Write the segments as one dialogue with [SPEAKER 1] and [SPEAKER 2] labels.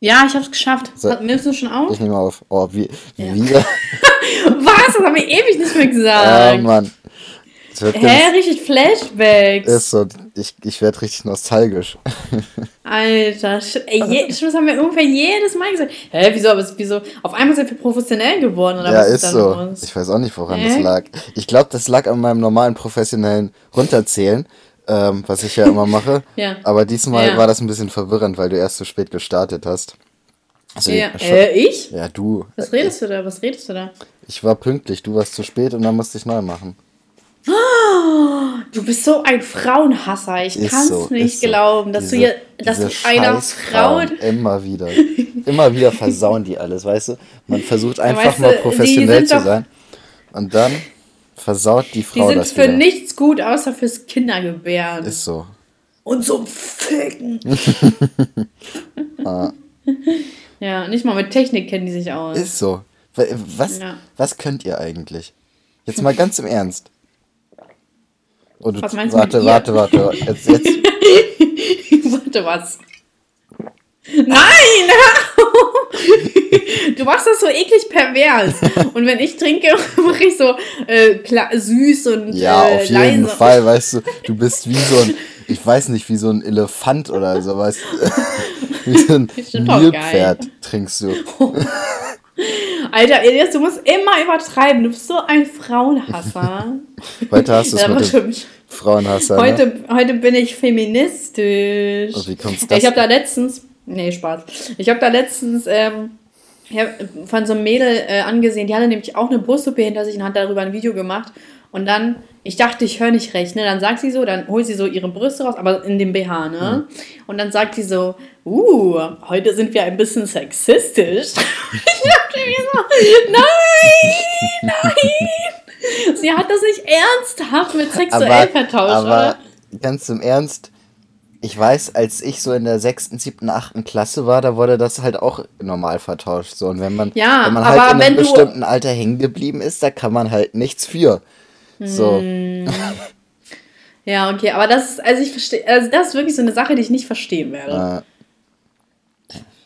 [SPEAKER 1] Ja, ich hab's geschafft. So, Nimmst du schon auf?
[SPEAKER 2] Ich nehme auf. Oh, wie,
[SPEAKER 1] ja. wieder. Was? Das haben wir ewig nicht mehr gesagt.
[SPEAKER 2] Oh, Mann.
[SPEAKER 1] Hä, richtig Flashbacks.
[SPEAKER 2] Ist so, ich, ich werde richtig nostalgisch.
[SPEAKER 1] Alter, ey, je, das haben wir ungefähr jedes Mal gesagt. Hä, wieso, aber wieso? Auf einmal sind wir professionell geworden, oder
[SPEAKER 2] ja, was ist, ist so. Los? Ich weiß auch nicht, woran Hä? das lag. Ich glaube, das lag an meinem normalen professionellen Runterzählen, ähm, was ich ja immer mache.
[SPEAKER 1] ja.
[SPEAKER 2] Aber diesmal ja. war das ein bisschen verwirrend, weil du erst so spät gestartet hast.
[SPEAKER 1] Also ja. Äh, ich?
[SPEAKER 2] Ja, du.
[SPEAKER 1] Was redest du da? Was redest du da?
[SPEAKER 2] Ich war pünktlich, du warst zu spät und dann musste ich neu machen.
[SPEAKER 1] Du bist so ein Frauenhasser. Ich kann es so, nicht glauben, dass diese, du hier, dass du einer Frau.
[SPEAKER 2] Immer wieder. Immer wieder versauen die alles, weißt du? Man versucht einfach weißt du, mal professionell zu sein. Und dann versaut die Frau
[SPEAKER 1] das. Die sind für wieder. nichts gut, außer fürs Kindergebären.
[SPEAKER 2] Ist so.
[SPEAKER 1] Und so Ficken. ah. Ja, nicht mal mit Technik kennen die sich aus.
[SPEAKER 2] Ist so. Was, ja. was könnt ihr eigentlich? Jetzt mal ganz im Ernst. Und was meinst warte, du warte, warte, warte. Jetzt, jetzt.
[SPEAKER 1] warte, was? Nein! du machst das so eklig pervers. Und wenn ich trinke, mache ich so äh, süß und
[SPEAKER 2] Ja, äh, auf jeden leise. Fall, weißt du, du bist wie so ein, ich weiß nicht, wie so ein Elefant oder so, weißt du. wie so ein Nilpferd trinkst du.
[SPEAKER 1] Alter, Elias, du musst immer übertreiben. Du bist so ein Frauenhasser.
[SPEAKER 2] Heute hast du es mit dem Frauenhasser.
[SPEAKER 1] Ne? Heute, ne? heute bin ich feministisch.
[SPEAKER 2] Und wie kommst du das?
[SPEAKER 1] Ich habe da letztens, nee, Spaß. Ich habe da letztens ähm, von so einem Mädel äh, angesehen, die hatte nämlich auch eine Brustsuppe hinter sich und hat darüber ein Video gemacht. Und dann, ich dachte, ich höre nicht recht, ne? Dann sagt sie so, dann holt sie so ihre Brüste raus, aber in dem BH, ne? Mhm. Und dann sagt sie so, uh, heute sind wir ein bisschen sexistisch. ich dachte mir so, nein, nein. Sie hat das nicht ernsthaft mit sexuell aber, vertauscht, aber oder?
[SPEAKER 2] Ganz im Ernst, ich weiß, als ich so in der sechsten, siebten, achten Klasse war, da wurde das halt auch normal vertauscht. So. Und wenn man,
[SPEAKER 1] ja,
[SPEAKER 2] wenn man halt in einem bestimmten Alter hängen geblieben ist, da kann man halt nichts für. So. Hm.
[SPEAKER 1] Ja, okay, aber das ist, also ich verstehe, also das ist wirklich so eine Sache, die ich nicht verstehen werde.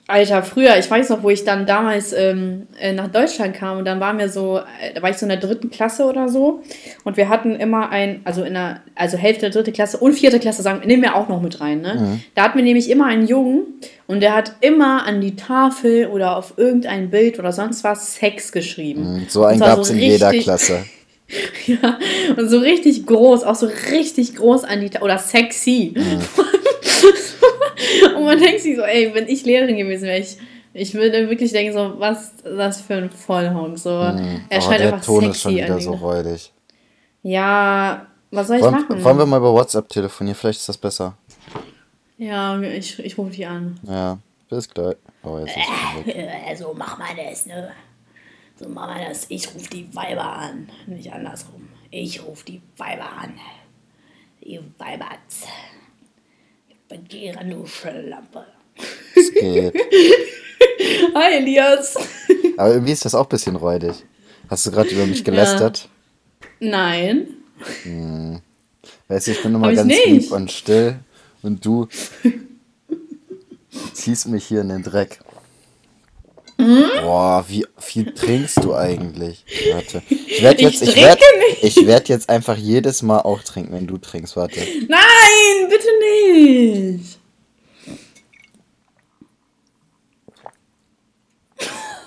[SPEAKER 1] Alter, früher, ich weiß noch, wo ich dann damals ähm, äh, nach Deutschland kam und dann waren wir so, äh, da war ich so in der dritten Klasse oder so und wir hatten immer ein, also in der, also Hälfte der dritte Klasse und vierte Klasse, sagen, nehmen wir auch noch mit rein, ne? Mhm. Da hatten wir nämlich immer einen Jungen und der hat immer an die Tafel oder auf irgendein Bild oder sonst was Sex geschrieben.
[SPEAKER 2] Mhm, so einen gab es so in jeder Klasse.
[SPEAKER 1] Ja, und so richtig groß, auch so richtig groß an die, oder sexy. Mhm. und man denkt sich so, ey, wenn ich Lehrerin gewesen wäre, ich, ich würde wirklich denken, so, was ist das für ein Vollhonk? So,
[SPEAKER 2] mhm. er scheint einfach Ton sexy ist schon wieder so räudig.
[SPEAKER 1] Ja, was soll ich
[SPEAKER 2] wollen,
[SPEAKER 1] machen?
[SPEAKER 2] Wollen wir mal über WhatsApp telefonieren? Vielleicht ist das besser.
[SPEAKER 1] Ja, ich, ich rufe dich an.
[SPEAKER 2] Ja, bis gleich. Oh, jetzt ist
[SPEAKER 1] äh, so mach mal das, ne? So machen wir das. Ich rufe die Weiber an. Nicht andersrum. Ich rufe die Weiber an. Die Weiberts. Ich begehre du Lampe.
[SPEAKER 2] Es geht.
[SPEAKER 1] Hi Elias.
[SPEAKER 2] Aber irgendwie ist das auch ein bisschen räudig. Hast du gerade über mich gelästert?
[SPEAKER 1] Ja. Nein.
[SPEAKER 2] Hm. Weißt du, ich bin immer ganz lieb und still und du ziehst mich hier in den Dreck. Hm? Boah, wie viel trinkst du eigentlich? Warte. Ich werde jetzt, ich, ich werd, ich jetzt einfach jedes Mal auch trinken, wenn du trinkst. Warte.
[SPEAKER 1] Nein, bitte nicht.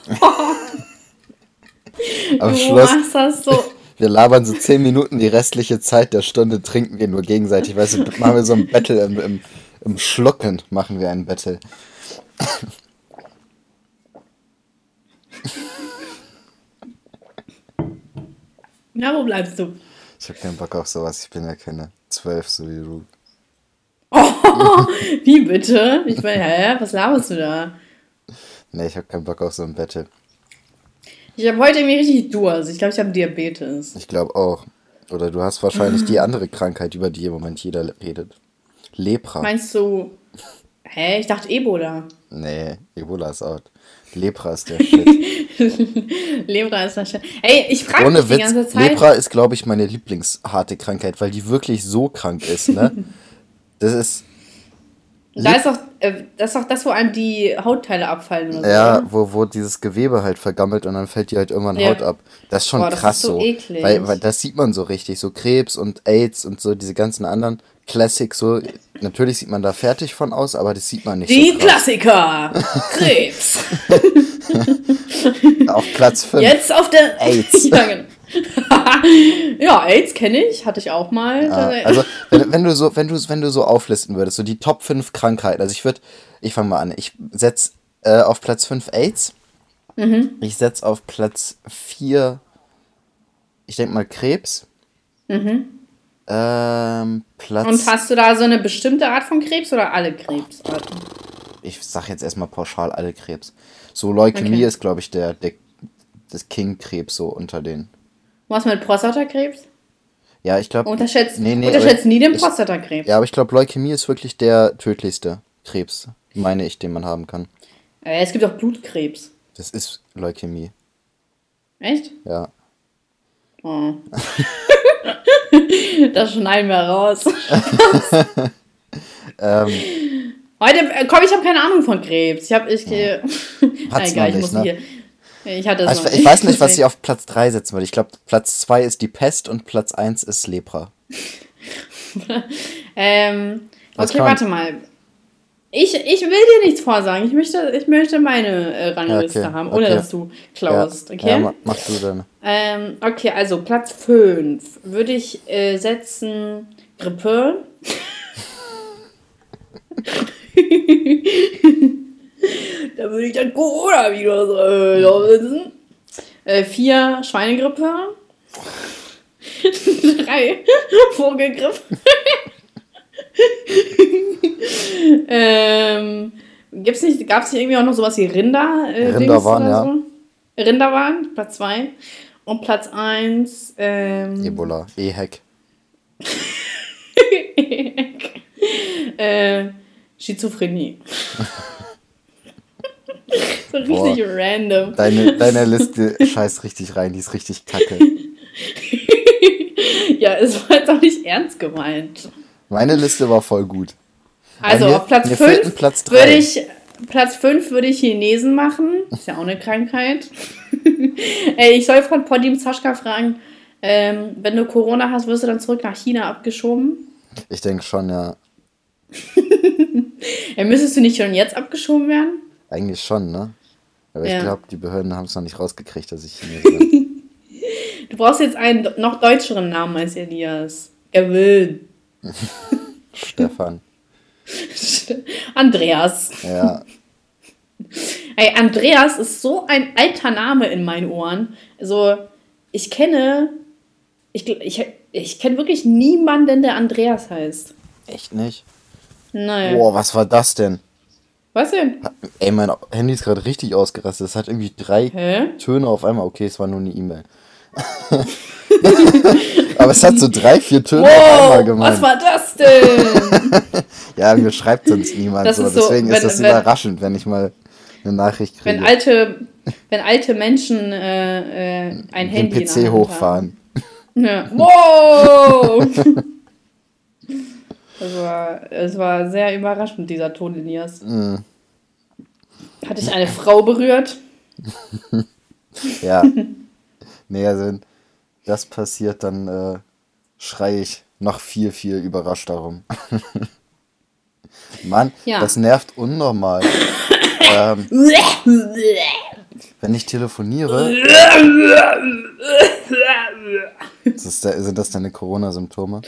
[SPEAKER 2] Am du Schluss. Das so. Wir labern so 10 Minuten, die restliche Zeit der Stunde trinken wir nur gegenseitig. Weißt du, machen wir so ein Battle im, im, im Schlucken, machen wir ein Battle.
[SPEAKER 1] Na, wo bleibst du?
[SPEAKER 2] Ich hab keinen Bock auf sowas, ich bin ja keine zwölf, so wie du.
[SPEAKER 1] Oh, wie bitte? Ich meine, hä, was laberst du da?
[SPEAKER 2] Nee, ich hab keinen Bock auf so ein Battle.
[SPEAKER 1] Ich habe heute irgendwie richtig Durst. Ich glaube, ich habe Diabetes.
[SPEAKER 2] Ich glaube auch. Oder du hast wahrscheinlich die andere Krankheit, über die im Moment jeder redet. Lepra.
[SPEAKER 1] Meinst du. Hä? Ich dachte Ebola.
[SPEAKER 2] Nee, Ebola ist out. Lepra ist der Shit.
[SPEAKER 1] Lepra ist der Shit. Ey, ich frage mich die ganze Zeit.
[SPEAKER 2] Lepra ist, glaube ich, meine Lieblingsharte Krankheit, weil die wirklich so krank ist, ne? Das ist.
[SPEAKER 1] Da ist doch, äh, das ist doch das, wo einem die Hautteile abfallen
[SPEAKER 2] oder so. Ja, wo, wo dieses Gewebe halt vergammelt und dann fällt die halt irgendwann ja. Haut ab. Das ist schon Boah, krass ist so. so weil, weil das sieht man so richtig. So Krebs und AIDS und so diese ganzen anderen Classic so. Natürlich sieht man da fertig von aus, aber das sieht man nicht.
[SPEAKER 1] Die so Klassiker! Krebs!
[SPEAKER 2] auf Platz 5.
[SPEAKER 1] Jetzt auf der AIDS. ja, genau. ja, AIDS kenne ich, hatte ich auch mal.
[SPEAKER 2] Ja, also, wenn, wenn, du so, wenn, du, wenn du so auflisten würdest, so die Top 5 Krankheiten, also ich würde, ich fange mal an, ich setze äh, auf Platz 5 AIDS, mhm. ich setze auf Platz 4, ich denke mal Krebs. Mhm. Ähm,
[SPEAKER 1] Platz. Und hast du da so eine bestimmte Art von Krebs oder alle Krebsarten?
[SPEAKER 2] Ich sag jetzt erstmal pauschal alle Krebs. So Leukämie okay. ist, glaube ich, der, der das King-Krebs so unter den.
[SPEAKER 1] Was mit Prostatakrebs?
[SPEAKER 2] Ja, ich glaube.
[SPEAKER 1] Unterschätzt, nee, nee, unterschätzt nie den Prostatakrebs.
[SPEAKER 2] Ja, aber ich glaube, Leukämie ist wirklich der tödlichste Krebs, meine ich, den man haben kann.
[SPEAKER 1] Äh, es gibt auch Blutkrebs.
[SPEAKER 2] Das ist Leukämie.
[SPEAKER 1] Echt?
[SPEAKER 2] Ja.
[SPEAKER 1] Oh. das schneiden wir raus. ähm, Heute, äh, komm, ich habe keine Ahnung von Krebs. Ich habe, ich, ja. Hat's egal, ich nicht, muss ne? hier. Ich hatte
[SPEAKER 2] also ich, ich weiß nicht, was ich auf Platz 3 setzen würde. Ich glaube, Platz 2 ist die Pest und Platz 1 ist Lepra.
[SPEAKER 1] ähm, okay, warte mal. Ich, ich will dir nichts vorsagen. Ich möchte, ich möchte meine äh, Rangliste ja, okay, haben, ohne okay. dass du klaust. Okay? Ja,
[SPEAKER 2] mach du dann.
[SPEAKER 1] Ähm, okay, also Platz 5 würde ich äh, setzen Grippe. da würde ich dann Corona-Virus äh. Äh, vier Schweinegrippe. Drei Vogelgrippe. ähm, gibt's nicht, gab es nicht irgendwie auch noch sowas wie Rinder?
[SPEAKER 2] Äh, Rinderwahn, ja.
[SPEAKER 1] So? Rinderwahn, Platz 2. Und Platz 1. Ähm,
[SPEAKER 2] Ebola, E-Hack.
[SPEAKER 1] äh, Schizophrenie. so richtig Boah, random.
[SPEAKER 2] Deine, deine Liste scheißt richtig rein, die ist richtig kacke.
[SPEAKER 1] ja, es war jetzt auch nicht ernst gemeint.
[SPEAKER 2] Meine Liste war voll gut.
[SPEAKER 1] Also mir, auf Platz 5 würde ich Platz 5 würde ich Chinesen machen. Ist ja auch eine Krankheit. Ey, ich soll von Podim Saschka fragen, ähm, wenn du Corona hast, wirst du dann zurück nach China abgeschoben?
[SPEAKER 2] Ich denke schon, ja.
[SPEAKER 1] ja. Müsstest du nicht schon jetzt abgeschoben werden?
[SPEAKER 2] Eigentlich schon, ne? Aber ja. ich glaube, die Behörden haben es noch nicht rausgekriegt, dass ich Chinese bin.
[SPEAKER 1] du brauchst jetzt einen noch deutscheren Namen als Elias. Er will.
[SPEAKER 2] Stefan.
[SPEAKER 1] Andreas.
[SPEAKER 2] Ja.
[SPEAKER 1] Ey, Andreas ist so ein alter Name in meinen Ohren. Also, ich kenne. Ich, ich, ich kenne wirklich niemanden, der Andreas heißt.
[SPEAKER 2] Echt nicht?
[SPEAKER 1] Nein.
[SPEAKER 2] Boah, was war das denn?
[SPEAKER 1] Was denn?
[SPEAKER 2] Ey, mein Handy ist gerade richtig ausgerastet. Es hat irgendwie drei Hä? Töne auf einmal. Okay, es war nur eine E-Mail. Aber es hat so drei, vier Töne wow, auf einmal gemacht.
[SPEAKER 1] Was war das denn?
[SPEAKER 2] ja, mir schreibt sonst niemand so. Deswegen so, wenn, ist das wenn, überraschend, wenn ich mal eine Nachricht kriege.
[SPEAKER 1] Wenn alte, wenn alte Menschen äh, äh, ein Den Handy
[SPEAKER 2] PC hochfahren.
[SPEAKER 1] Ja. Wow! Es war, es war sehr überraschend, dieser Ton Elias. Mm. Hat dich eine Frau berührt?
[SPEAKER 2] ja. nee, also wenn das passiert, dann äh, schreie ich noch viel, viel überrascht darum. Mann, ja. das nervt unnormal. Ähm, wenn ich telefoniere. das sind das deine Corona-Symptome?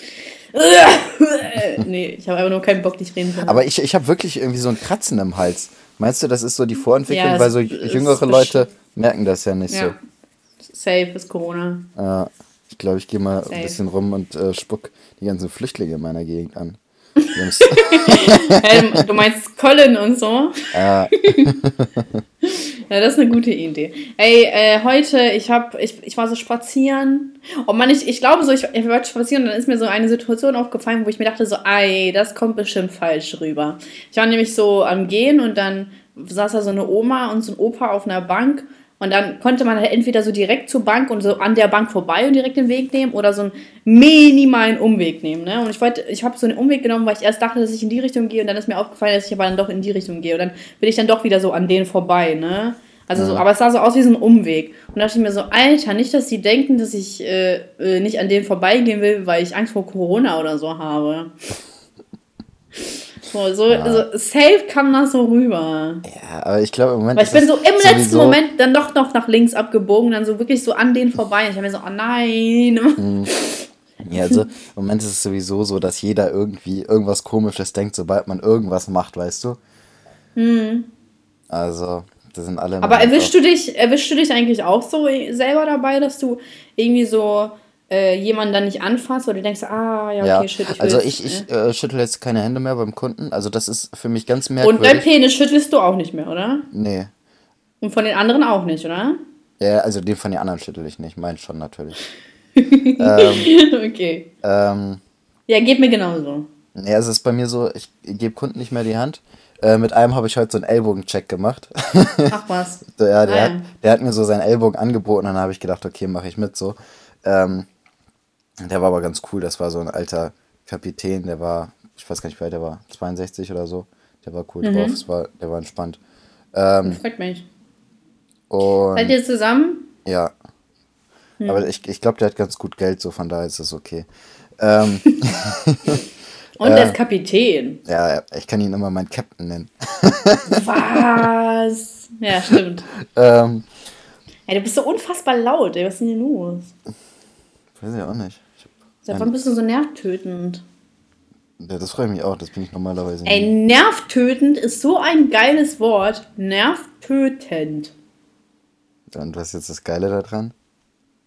[SPEAKER 1] nee, ich habe einfach nur keinen Bock, dich reden zu
[SPEAKER 2] Aber ich, ich habe wirklich irgendwie so ein Kratzen im Hals. Meinst du, das ist so die Vorentwicklung? Ja, Weil so jüngere Leute merken das ja nicht ja.
[SPEAKER 1] so. Safe ist Corona.
[SPEAKER 2] Ja, ich glaube, ich gehe mal Safe. ein bisschen rum und äh, spuck die ganzen Flüchtlinge in meiner Gegend an.
[SPEAKER 1] du meinst Colin und so?
[SPEAKER 2] Ja.
[SPEAKER 1] ja, das ist eine gute Idee. Ey, äh, heute, ich hab, ich, ich war so spazieren. Oh Mann, ich, ich glaube so, ich, ich war spazieren und dann ist mir so eine Situation aufgefallen, wo ich mir dachte so, ey, das kommt bestimmt falsch rüber. Ich war nämlich so am Gehen und dann saß da so eine Oma und so ein Opa auf einer Bank Und dann konnte man halt entweder so direkt zur Bank und so an der Bank vorbei und direkt den Weg nehmen oder so einen minimalen Umweg nehmen. Ne? Und ich wollte, ich habe so einen Umweg genommen, weil ich erst dachte, dass ich in die Richtung gehe und dann ist mir aufgefallen, dass ich aber dann doch in die Richtung gehe. Und dann bin ich dann doch wieder so an denen vorbei, ne? Also so, aber es sah so aus wie so ein Umweg. Und da dachte ich mir so, Alter, nicht, dass die denken, dass ich äh, äh nicht an denen vorbeigehen will, weil ich Angst vor Corona oder so habe. So, so, ja. so safe kam das so rüber.
[SPEAKER 2] Ja, aber ich glaube im Moment.
[SPEAKER 1] Weil ich bin so im letzten Moment dann doch noch nach links abgebogen, dann so wirklich so an denen vorbei. Ich habe mir so, oh nein.
[SPEAKER 2] Mhm. Ja, also im Moment ist es sowieso so, dass jeder irgendwie irgendwas Komisches denkt, sobald man irgendwas macht, weißt du? Mhm. Also, das sind alle.
[SPEAKER 1] Aber erwischst du dich, erwischst du dich eigentlich auch so selber dabei, dass du irgendwie so äh, jemanden dann nicht anfasst oder du denkst, ah, ja, okay,
[SPEAKER 2] ja. shit, ich Also ich, ich äh, schüttel jetzt keine Hände mehr beim Kunden. Also das ist für mich ganz merkwürdig.
[SPEAKER 1] Und dein Penis schüttelst du auch nicht mehr, oder?
[SPEAKER 2] Nee.
[SPEAKER 1] Und von den anderen auch nicht, oder?
[SPEAKER 2] Ja, also den von den anderen schüttel ich nicht. Meinen schon natürlich. ähm,
[SPEAKER 1] okay.
[SPEAKER 2] Ähm,
[SPEAKER 1] ja, geht mir genauso.
[SPEAKER 2] Ja, es ist bei mir so, ich gebe Kunden nicht mehr die Hand. Äh, mit einem habe ich heute so einen Ellbogencheck gemacht.
[SPEAKER 1] Ach was.
[SPEAKER 2] ja, der, hat, der hat mir so seinen Ellbogen angeboten, dann habe ich gedacht, okay, mache ich mit so. Ähm, der war aber ganz cool, das war so ein alter Kapitän, der war, ich weiß gar nicht, wie alt der war, 62 oder so. Der war cool mhm. drauf, das war, der war entspannt. Ähm,
[SPEAKER 1] Freut mich.
[SPEAKER 2] Und,
[SPEAKER 1] Seid ihr zusammen?
[SPEAKER 2] Ja. Hm. Aber ich, ich glaube, der hat ganz gut Geld, so von daher ist das okay. Ähm,
[SPEAKER 1] Und der ist Kapitän.
[SPEAKER 2] Ja, ich kann ihn immer meinen Captain nennen.
[SPEAKER 1] Was? Ja, stimmt.
[SPEAKER 2] ähm,
[SPEAKER 1] Ey, du bist so unfassbar laut, ey. Was ist denn hier los?
[SPEAKER 2] Weiß ich auch nicht.
[SPEAKER 1] Seit wann bist du so nervtötend?
[SPEAKER 2] Ja, das freut mich auch, das bin ich normalerweise
[SPEAKER 1] nicht. Ey, nervtötend ist so ein geiles Wort. Nervtötend.
[SPEAKER 2] Und was ist jetzt das Geile daran?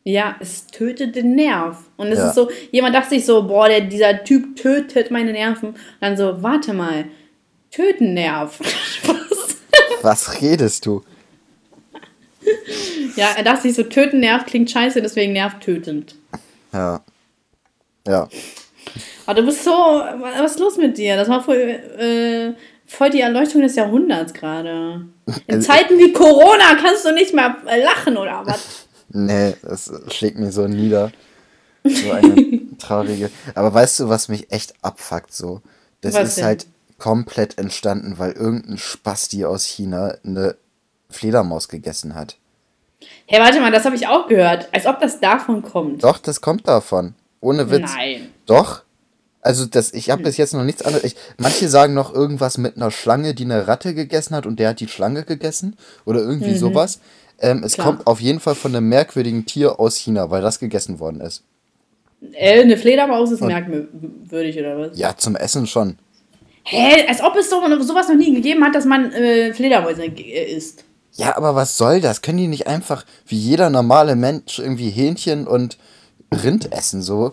[SPEAKER 1] Ja, es tötet den Nerv. Und es ja. ist so, jemand dachte sich so, boah, der, dieser Typ tötet meine Nerven. Und dann so, warte mal, töten Nerv.
[SPEAKER 2] Was redest du?
[SPEAKER 1] Ja, er dachte sich so, töten Nerv klingt scheiße, deswegen nervtötend.
[SPEAKER 2] Ja. Ja.
[SPEAKER 1] Aber du bist so, was ist los mit dir? Das war voll, äh, voll die Erleuchtung des Jahrhunderts gerade. In also, Zeiten wie Corona kannst du nicht mehr lachen oder was?
[SPEAKER 2] Nee, das schlägt mir so nieder. So eine traurige. Aber weißt du, was mich echt abfuckt so? Das was ist denn? halt komplett entstanden, weil irgendein Spasti aus China eine Fledermaus gegessen hat.
[SPEAKER 1] Hey, warte mal, das habe ich auch gehört. Als ob das davon kommt.
[SPEAKER 2] Doch, das kommt davon. Ohne Witz.
[SPEAKER 1] Nein.
[SPEAKER 2] Doch. Also das, ich habe bis jetzt noch nichts anderes. Ich, manche sagen noch irgendwas mit einer Schlange, die eine Ratte gegessen hat und der hat die Schlange gegessen oder irgendwie mhm. sowas. Ähm, es Klar. kommt auf jeden Fall von einem merkwürdigen Tier aus China, weil das gegessen worden ist.
[SPEAKER 1] Äh, eine Fledermaus ist und, merkwürdig oder was?
[SPEAKER 2] Ja, zum Essen schon.
[SPEAKER 1] Hä? Als ob es so, sowas noch nie gegeben hat, dass man äh, Fledermäuse äh, isst.
[SPEAKER 2] Ja, aber was soll das? Können die nicht einfach wie jeder normale Mensch irgendwie Hähnchen und Rind essen so?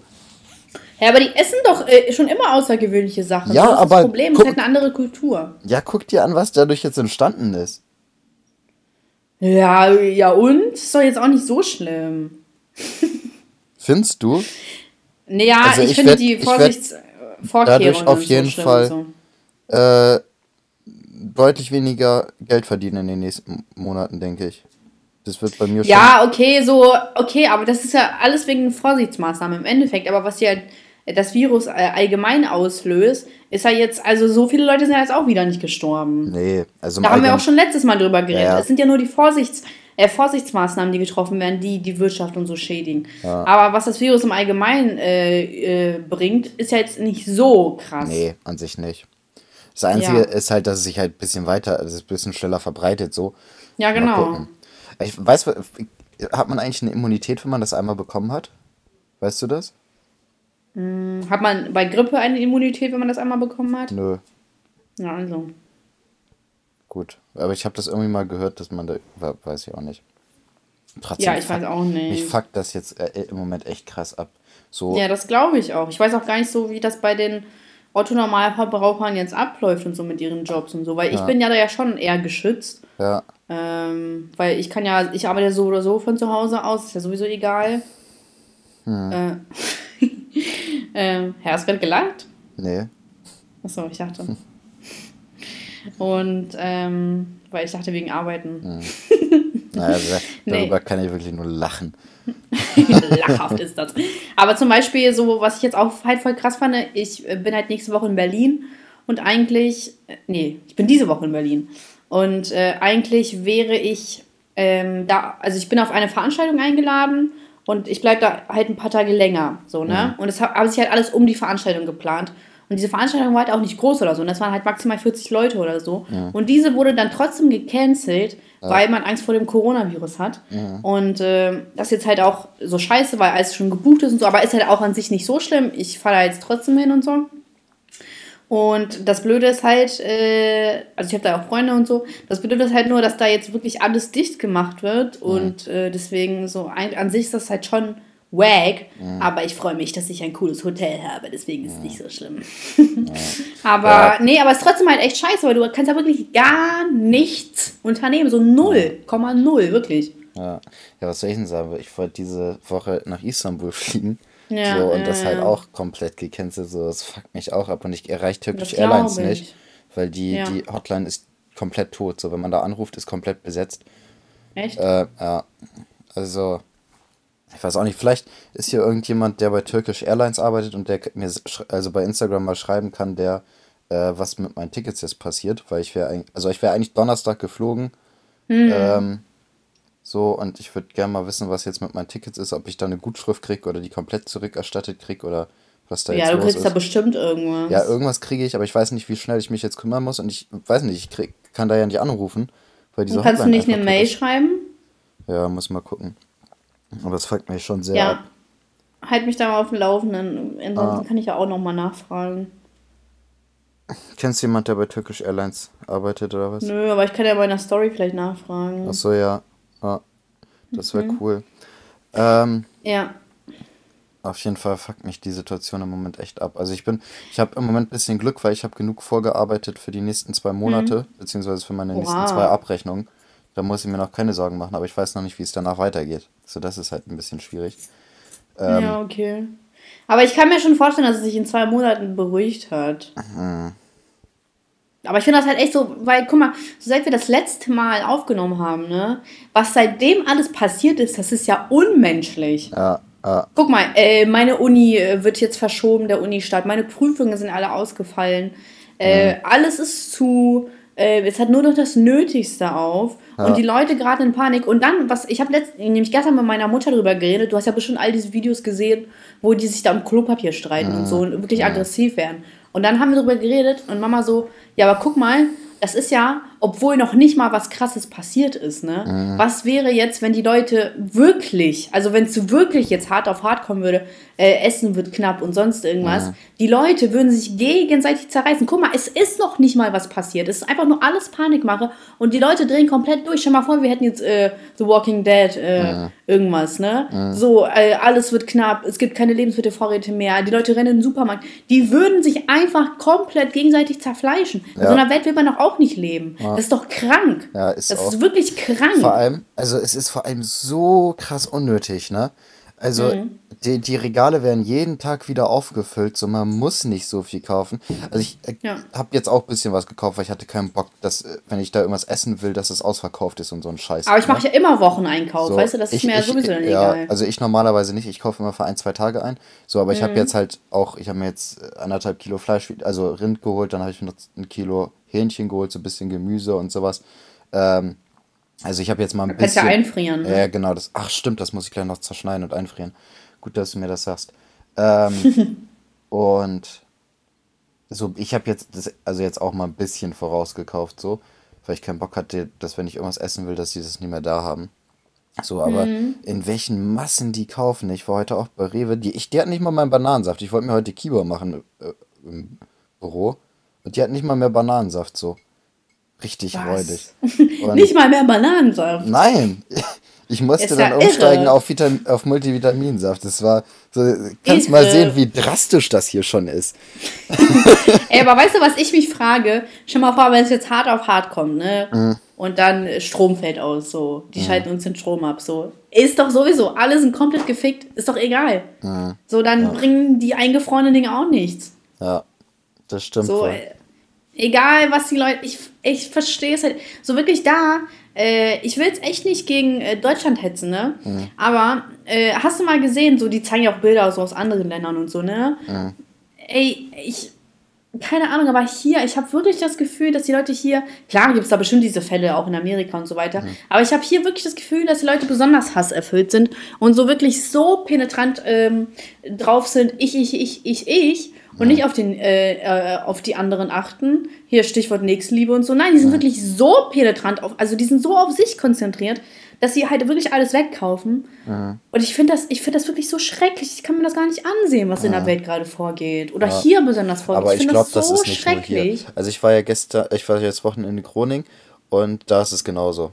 [SPEAKER 1] Ja, aber die essen doch äh, schon immer außergewöhnliche Sachen.
[SPEAKER 2] Ja,
[SPEAKER 1] das ist
[SPEAKER 2] aber
[SPEAKER 1] das Problem, guck, ist halt eine andere Kultur.
[SPEAKER 2] Ja, guck dir an, was dadurch jetzt entstanden ist.
[SPEAKER 1] Ja, ja und? Ist doch jetzt auch nicht so schlimm.
[SPEAKER 2] Findest du?
[SPEAKER 1] Naja, also ich, ich finde die Vorsichtsvorkehrungen
[SPEAKER 2] dadurch auf jeden so Fall so. äh, deutlich weniger Geld verdienen in den nächsten Monaten, denke ich. Das wird bei mir
[SPEAKER 1] schon. Ja, okay, so, okay, aber das ist ja alles wegen Vorsichtsmaßnahmen im Endeffekt. Aber was ja das Virus äh, allgemein auslöst, ist ja jetzt, also so viele Leute sind ja jetzt auch wieder nicht gestorben.
[SPEAKER 2] Nee, also.
[SPEAKER 1] Da haben wir auch schon letztes Mal drüber geredet. Ja. Es sind ja nur die Vorsichts, äh, Vorsichtsmaßnahmen, die getroffen werden, die die Wirtschaft und so schädigen. Ja. Aber was das Virus im Allgemeinen äh, äh, bringt, ist ja jetzt nicht so krass.
[SPEAKER 2] Nee, an sich nicht. Das Einzige ja. ist halt, dass es sich halt ein bisschen weiter, es ein bisschen schneller verbreitet, so.
[SPEAKER 1] Ja, genau.
[SPEAKER 2] Ich weiß, hat man eigentlich eine Immunität, wenn man das einmal bekommen hat? Weißt du das?
[SPEAKER 1] Hm, hat man bei Grippe eine Immunität, wenn man das einmal bekommen hat?
[SPEAKER 2] Nö.
[SPEAKER 1] Ja, also.
[SPEAKER 2] Gut. Aber ich habe das irgendwie mal gehört, dass man da. Weiß ich auch nicht.
[SPEAKER 1] Trotzdem ja, ich fuck, weiß auch nicht.
[SPEAKER 2] Mich fuckt das jetzt äh, im Moment echt krass ab. So.
[SPEAKER 1] Ja, das glaube ich auch. Ich weiß auch gar nicht so, wie das bei den Otto-Normalverbrauchern jetzt abläuft und so mit ihren Jobs und so, weil ja. ich bin ja da ja schon eher geschützt.
[SPEAKER 2] Ja.
[SPEAKER 1] Ähm, weil ich kann ja, ich arbeite so oder so von zu Hause aus, ist ja sowieso egal. Hm. Äh, ähm, Herr, es wird gelacht?
[SPEAKER 2] Nee.
[SPEAKER 1] Achso, ich dachte. Und, ähm, weil ich dachte wegen Arbeiten.
[SPEAKER 2] Hm. Naja, darüber nee. kann ich wirklich nur lachen.
[SPEAKER 1] Lachhaft ist das. Aber zum Beispiel, so, was ich jetzt auch halt voll krass fand, ich bin halt nächste Woche in Berlin und eigentlich, äh, nee, ich bin diese Woche in Berlin. Und äh, eigentlich wäre ich ähm, da, also ich bin auf eine Veranstaltung eingeladen und ich bleibe da halt ein paar Tage länger. So, ne? Mhm. Und es habe sich halt alles um die Veranstaltung geplant. Und diese Veranstaltung war halt auch nicht groß oder so. Und das waren halt maximal 40 Leute oder so. Ja. Und diese wurde dann trotzdem gecancelt, ja. weil man Angst vor dem Coronavirus hat. Ja. Und äh, das ist jetzt halt auch so scheiße, weil alles schon gebucht ist und so. Aber ist halt auch an sich nicht so schlimm. Ich fahre da jetzt trotzdem hin und so. Und das Blöde ist halt, äh, also ich habe da auch Freunde und so, das Blöde ist halt nur, dass da jetzt wirklich alles dicht gemacht wird. Und äh, deswegen so ein, an sich ist das halt schon wack, mhm. aber ich freue mich, dass ich ein cooles Hotel habe, deswegen ist es nicht so schlimm. aber ja. nee, aber es ist trotzdem halt echt scheiße, weil du kannst ja wirklich gar nichts unternehmen, so 0,0, wirklich.
[SPEAKER 2] Ja. ja, was soll ich denn sagen? Ich wollte diese Woche nach Istanbul fliegen. Ja, so, und ja, das halt auch komplett gecancelt. So, das fuckt mich auch ab und ich erreiche Turkish Airlines ich. nicht, weil die, ja. die Hotline ist komplett tot. So, wenn man da anruft, ist komplett besetzt. Echt? Äh, ja. Also, ich weiß auch nicht, vielleicht ist hier irgendjemand, der bei Turkish Airlines arbeitet und der mir also bei Instagram mal schreiben kann, der äh, was mit meinen Tickets jetzt passiert, weil ich wäre also ich wäre eigentlich Donnerstag geflogen. Mhm. Ähm, so, und ich würde gerne mal wissen, was jetzt mit meinen Tickets ist, ob ich da eine Gutschrift kriege oder die komplett zurückerstattet kriege oder was da ja, jetzt los ist. Ja, du kriegst da bestimmt irgendwas. Ja, irgendwas kriege ich, aber ich weiß nicht, wie schnell ich mich jetzt kümmern muss und ich weiß nicht, ich krieg, kann da ja nicht anrufen. Weil diese kannst Hotline du nicht eine Mail schreiben? Ja, muss mal gucken. Aber das fuckt mich schon sehr ja. ab.
[SPEAKER 1] Halt mich da mal auf dem Laufenden. Ansonsten ah. kann ich ja auch nochmal nachfragen.
[SPEAKER 2] Kennst du jemanden, der bei Turkish Airlines arbeitet oder was?
[SPEAKER 1] Nö, aber ich kann ja bei einer Story vielleicht nachfragen.
[SPEAKER 2] Achso, ja. ah, das wäre mhm. cool. Ähm, ja. Auf jeden Fall fuckt mich die Situation im Moment echt ab. Also ich bin, ich habe im Moment ein bisschen Glück, weil ich habe genug vorgearbeitet für die nächsten zwei Monate, mhm. beziehungsweise für meine Oha. nächsten zwei Abrechnungen. Da muss ich mir noch keine Sorgen machen, aber ich weiß noch nicht, wie es danach weitergeht. So, das ist halt ein bisschen schwierig.
[SPEAKER 1] Ähm, ja, okay. Aber ich kann mir schon vorstellen, dass es sich in zwei Monaten beruhigt hat. Mhm. Aber ich finde das halt echt so, weil, guck mal, so seit wir das letzte Mal aufgenommen haben, ne, was seitdem alles passiert ist, das ist ja unmenschlich. Ja, ja. Guck mal, äh, meine Uni äh, wird jetzt verschoben, der Uni-Start, meine Prüfungen sind alle ausgefallen, äh, mhm. alles ist zu, äh, es hat nur noch das Nötigste auf. Ja. Und die Leute gerade in Panik. Und dann, was, ich habe nämlich gestern mit meiner Mutter darüber geredet, du hast ja bestimmt all diese Videos gesehen, wo die sich da um Klopapier streiten mhm. und so und wirklich aggressiv werden. Und dann haben wir darüber geredet und Mama so, ja, aber guck mal, das ist ja, obwohl noch nicht mal was Krasses passiert ist, ne? Mhm. Was wäre jetzt, wenn die Leute wirklich, also wenn es wirklich jetzt hart auf hart kommen würde, äh, Essen wird knapp und sonst irgendwas, mhm. die Leute würden sich gegenseitig zerreißen. Guck mal, es ist noch nicht mal was passiert. Es ist einfach nur alles Panikmache und die Leute drehen komplett durch. Stell mal vor, wir hätten jetzt äh, The Walking Dead äh, mhm. irgendwas, ne? So, äh, alles wird knapp, es gibt keine Lebensmittelvorräte mehr, die Leute rennen in den Supermarkt. Die würden sich einfach komplett gegenseitig zerfleischen. Ja. In so einer Welt will man doch auch nicht leben. Ja. Das ist doch krank. Ja, ist Das auch. ist wirklich krank.
[SPEAKER 2] Vor allem, also es ist vor allem so krass unnötig, ne? Also mhm. die, die Regale werden jeden Tag wieder aufgefüllt, so man muss nicht so viel kaufen. Also ich äh, ja. habe jetzt auch ein bisschen was gekauft, weil ich hatte keinen Bock, dass äh, wenn ich da irgendwas essen will, dass es ausverkauft ist und so ein Scheiß.
[SPEAKER 1] Aber ich mache ne? ja immer Wocheneinkauf, so, weißt du, das ich, ist mir ja sowieso
[SPEAKER 2] dann ja, egal. Also ich normalerweise nicht, ich kaufe immer für ein, zwei Tage ein. So, aber ich mhm. habe jetzt halt auch, ich habe mir jetzt äh, anderthalb Kilo Fleisch, also Rind geholt, dann habe ich mir noch ein Kilo Hähnchen geholt, so ein bisschen Gemüse und sowas. Ähm, also ich habe jetzt mal ein bisschen. ja einfrieren. Ne? Ja, genau. Das, ach stimmt, das muss ich gleich noch zerschneiden und einfrieren. Gut, dass du mir das sagst. Ähm, und so, ich habe jetzt das, also jetzt auch mal ein bisschen vorausgekauft, so, weil ich keinen Bock hatte, dass wenn ich irgendwas essen will, dass die das nicht mehr da haben. So, aber mhm. in welchen Massen die kaufen. Ich war heute auch bei Rewe. Die, ich, die hatten nicht mal meinen Bananensaft. Ich wollte mir heute Kiba machen äh, im Büro. Und die hatten nicht mal mehr Bananensaft so. Richtig räudig.
[SPEAKER 1] nicht mal mehr Bananensaft.
[SPEAKER 2] Nein. Ich musste dann umsteigen auf, Vitam auf Multivitaminsaft. Das war so, kannst irre. mal sehen, wie drastisch das hier schon ist.
[SPEAKER 1] Ey, aber weißt du, was ich mich frage? Schau mal vor, wenn es jetzt hart auf hart kommt, ne? Mhm. Und dann Strom fällt aus, so. Die mhm. schalten uns den Strom ab, so. Ist doch sowieso, alle sind komplett gefickt, ist doch egal. Mhm. So, dann ja. bringen die eingefrorenen Dinge auch nichts.
[SPEAKER 2] Ja, das stimmt. So, voll.
[SPEAKER 1] Egal was die Leute, ich, ich verstehe es halt, so wirklich da, äh, ich will es echt nicht gegen äh, Deutschland hetzen, ne? Mhm. Aber äh, hast du mal gesehen, so, die zeigen ja auch Bilder so aus anderen Ländern und so, ne? Mhm. Ey, ich, keine Ahnung, aber hier, ich habe wirklich das Gefühl, dass die Leute hier, klar gibt es da bestimmt diese Fälle auch in Amerika und so weiter, mhm. aber ich habe hier wirklich das Gefühl, dass die Leute besonders hasserfüllt sind und so wirklich so penetrant ähm, drauf sind, ich, ich, ich, ich, ich und nicht auf, den, äh, äh, auf die anderen achten. Hier Stichwort Nächstenliebe und so. Nein, die sind wirklich so penetrant auf, also die sind so auf sich konzentriert, dass sie halt wirklich alles wegkaufen. Mhm. Und ich finde das, find das wirklich so schrecklich. Ich kann mir das gar nicht ansehen, was mhm. in der Welt gerade vorgeht. Oder ja. hier besonders vorgeht. Aber ich, ich glaube, das,
[SPEAKER 2] so das ist nicht schrecklich. Also ich war ja gestern, ich war jetzt Wochen in Groningen und da ist es genauso.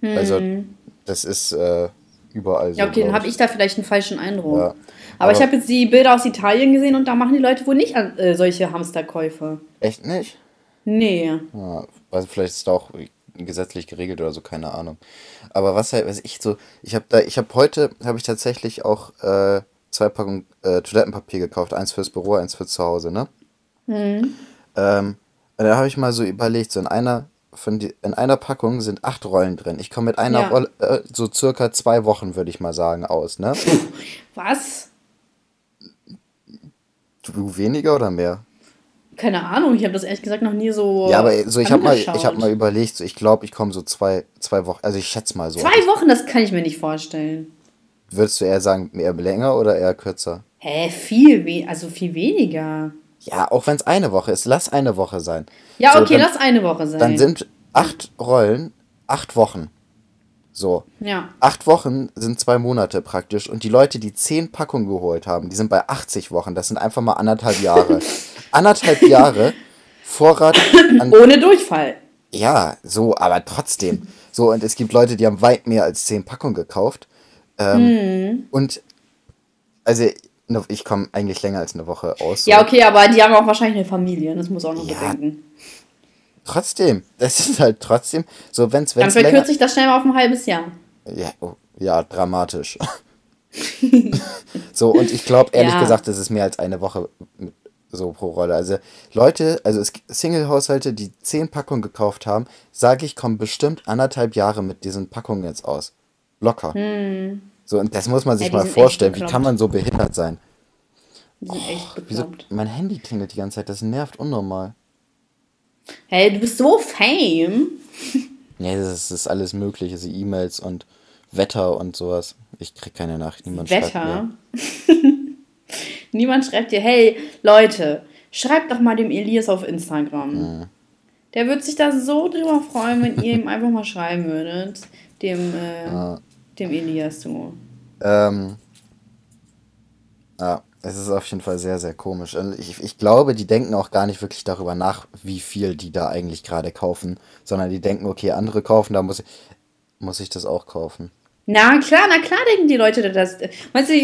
[SPEAKER 2] Mhm. Also das ist äh, überall
[SPEAKER 1] so. Ja, okay, dann habe ich da vielleicht einen falschen Eindruck. Ja. Aber, ich habe jetzt die Bilder aus Italien gesehen und da machen die Leute wohl nicht äh, solche Hamsterkäufe.
[SPEAKER 2] Echt nicht? Nee. Ja, also vielleicht ist es da auch gesetzlich geregelt oder so, keine Ahnung. Aber was halt, weiß ich so, ich habe da, ich habe heute, habe ich tatsächlich auch äh, zwei Packungen äh, Toilettenpapier gekauft, eins fürs Büro, eins für zu Hause, ne? Mhm. Ähm, und da habe ich mal so überlegt, so in einer von die, in einer Packung sind acht Rollen drin. Ich komme mit einer ja. Rolle äh, so circa zwei Wochen, würde ich mal sagen, aus, ne? Was? Du weniger oder mehr?
[SPEAKER 1] Keine Ahnung, ich habe das ehrlich gesagt noch nie so. Ja, aber so
[SPEAKER 2] ich habe mal, hab mal überlegt, so, ich glaube, ich komme so zwei, zwei Wochen, also ich schätze mal so.
[SPEAKER 1] Zwei Wochen, das kann ich mir nicht vorstellen.
[SPEAKER 2] Würdest du eher sagen, eher länger oder eher kürzer?
[SPEAKER 1] Hä, viel, we also viel weniger.
[SPEAKER 2] Ja, auch wenn es eine Woche ist, lass eine Woche sein. Ja, so, okay, dann, lass eine Woche sein. Dann sind acht Rollen, acht Wochen. So. Ja. Acht Wochen sind zwei Monate praktisch. Und die Leute, die zehn Packungen geholt haben, die sind bei 80 Wochen. Das sind einfach mal anderthalb Jahre. anderthalb Jahre Vorrat.
[SPEAKER 1] Ohne Durchfall.
[SPEAKER 2] Ja, so, aber trotzdem. So, und es gibt Leute, die haben weit mehr als zehn Packungen gekauft. Ähm, hm. Und also ich komme eigentlich länger als eine Woche aus.
[SPEAKER 1] So. Ja, okay, aber die haben auch wahrscheinlich eine Familie, das muss auch noch ja, bedenken
[SPEAKER 2] trotzdem, das ist halt trotzdem so, wenn es.
[SPEAKER 1] Dann verkürzt sich das schnell mal auf ein halbes Jahr.
[SPEAKER 2] Ja, oh, ja dramatisch. so, und ich glaube, ehrlich ja. gesagt, das ist mehr als eine Woche so pro Rolle. Also Leute, also Single-Haushalte, die zehn Packungen gekauft haben, sage ich, kommen bestimmt anderthalb Jahre mit diesen Packungen jetzt aus. Locker. Hm. So, und das muss man sich ja, mal vorstellen. Wie kann man so behindert sein? Die sind oh, echt bekloppt. Wieso, mein Handy klingelt die ganze Zeit, das nervt unnormal.
[SPEAKER 1] Hey, du bist so fame.
[SPEAKER 2] Ja, das ist alles mögliche, also E-Mails und Wetter und sowas. Ich krieg keine Nachricht, niemand Wetter?
[SPEAKER 1] schreibt mir. niemand schreibt dir, hey, Leute, schreibt doch mal dem Elias auf Instagram. Mhm. Der wird sich da so drüber freuen, wenn ihr ihm einfach mal schreiben würdet. Dem, äh, ja. dem Elias, du.
[SPEAKER 2] Ähm. Ja. Es ist auf jeden Fall sehr, sehr komisch. Ich, ich glaube, die denken auch gar nicht wirklich darüber nach, wie viel die da eigentlich gerade kaufen, sondern die denken, okay, andere kaufen, da muss ich, muss ich das auch kaufen.
[SPEAKER 1] Na klar, na klar denken die Leute das. Weißt du,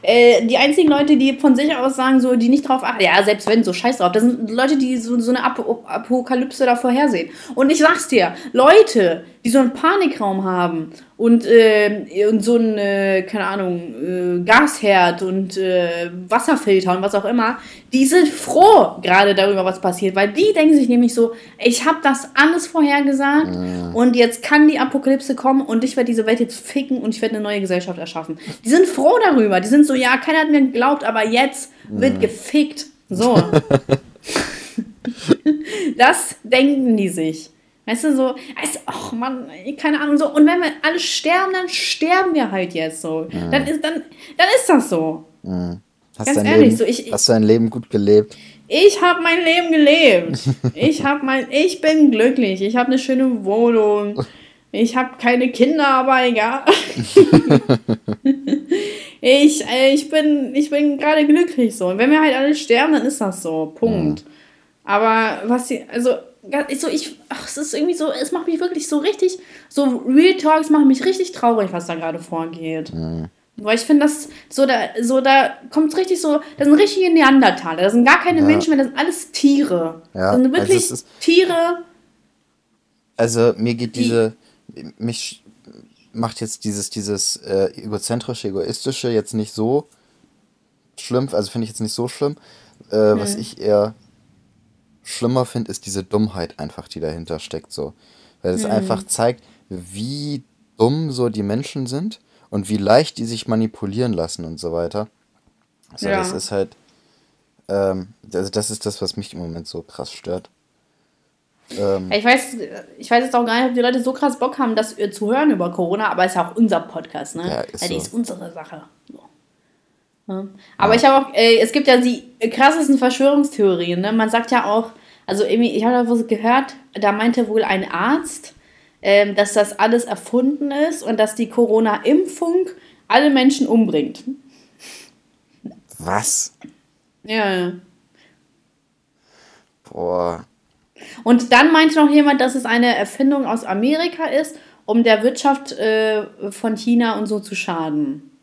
[SPEAKER 1] äh, die einzigen Leute, die von sich aus sagen, so, die nicht drauf achten, ja, selbst wenn, so scheiß drauf, das sind Leute, die so, so eine Ap Apokalypse da vorhersehen. Und ich sag's dir, Leute, die so einen Panikraum haben und, äh, und so ein, äh, keine Ahnung, äh, Gasherd und äh, Wasserfilter und was auch immer, die sind froh gerade darüber, was passiert, weil die denken sich nämlich so, ich habe das alles vorhergesagt mhm. und jetzt kann die Apokalypse kommen und ich werde diese Welt jetzt ficken und ich werde eine neue Gesellschaft erschaffen. Die sind froh darüber, die sind so, ja, keiner hat mir geglaubt, aber jetzt mhm. wird gefickt. So. das denken die sich. Weißt du, so, also, ach man, keine Ahnung, so. Und wenn wir alle sterben, dann sterben wir halt jetzt so. Mhm. Dann, ist, dann, dann ist das so. Mhm.
[SPEAKER 2] Hast Ganz ehrlich, Leben, so ich, Hast du dein Leben gut gelebt?
[SPEAKER 1] Ich habe mein Leben gelebt. ich habe mein, ich bin glücklich. Ich habe eine schöne Wohnung. Ich habe keine Kinder, aber egal. ich, äh, ich bin, ich bin gerade glücklich so. Und wenn wir halt alle sterben, dann ist das so. Punkt. Mhm. Aber was sie, also so ich, ach, es ist irgendwie so, es macht mich wirklich so richtig, so Real Talks machen mich richtig traurig, was da gerade vorgeht. Mhm. Weil ich finde, das so da, so da kommt richtig so, das sind richtige Neandertaler, das sind gar keine ja. Menschen mehr, das sind alles Tiere. Ja. Das sind also wirklich also Tiere.
[SPEAKER 2] Also mir geht diese, mich macht jetzt dieses, dieses äh, egozentrische, egoistische jetzt nicht so schlimm, also finde ich jetzt nicht so schlimm. Äh. Was ich eher schlimmer finde, ist diese Dummheit einfach, die dahinter steckt so. Weil es
[SPEAKER 1] Mhm.
[SPEAKER 2] einfach zeigt, wie dumm so die Menschen sind und wie leicht die sich manipulieren lassen und so weiter. Also das
[SPEAKER 1] Ja.
[SPEAKER 2] ist halt, ähm, also das ist das, was mich im Moment so krass stört. Ähm,
[SPEAKER 1] Ich weiß, ich weiß jetzt auch gar nicht, ob die Leute so krass Bock haben, das zu hören über Corona, aber ist ja auch unser Podcast, ne?
[SPEAKER 2] Ja, ist
[SPEAKER 1] die
[SPEAKER 2] so.
[SPEAKER 1] ist unsere Sache. So. Ja. Aber ich habe auch, äh, es gibt ja die krassesten Verschwörungstheorien, ne? Man sagt ja auch, also ich habe da was gehört, da meinte wohl ein Arzt, ähm, dass das alles erfunden ist und dass die Corona-Impfung alle Menschen umbringt.
[SPEAKER 2] was?
[SPEAKER 1] Ja.
[SPEAKER 2] Boah.
[SPEAKER 1] Und dann meinte noch jemand, dass es eine Erfindung aus Amerika ist, um der Wirtschaft äh, von China und so zu schaden.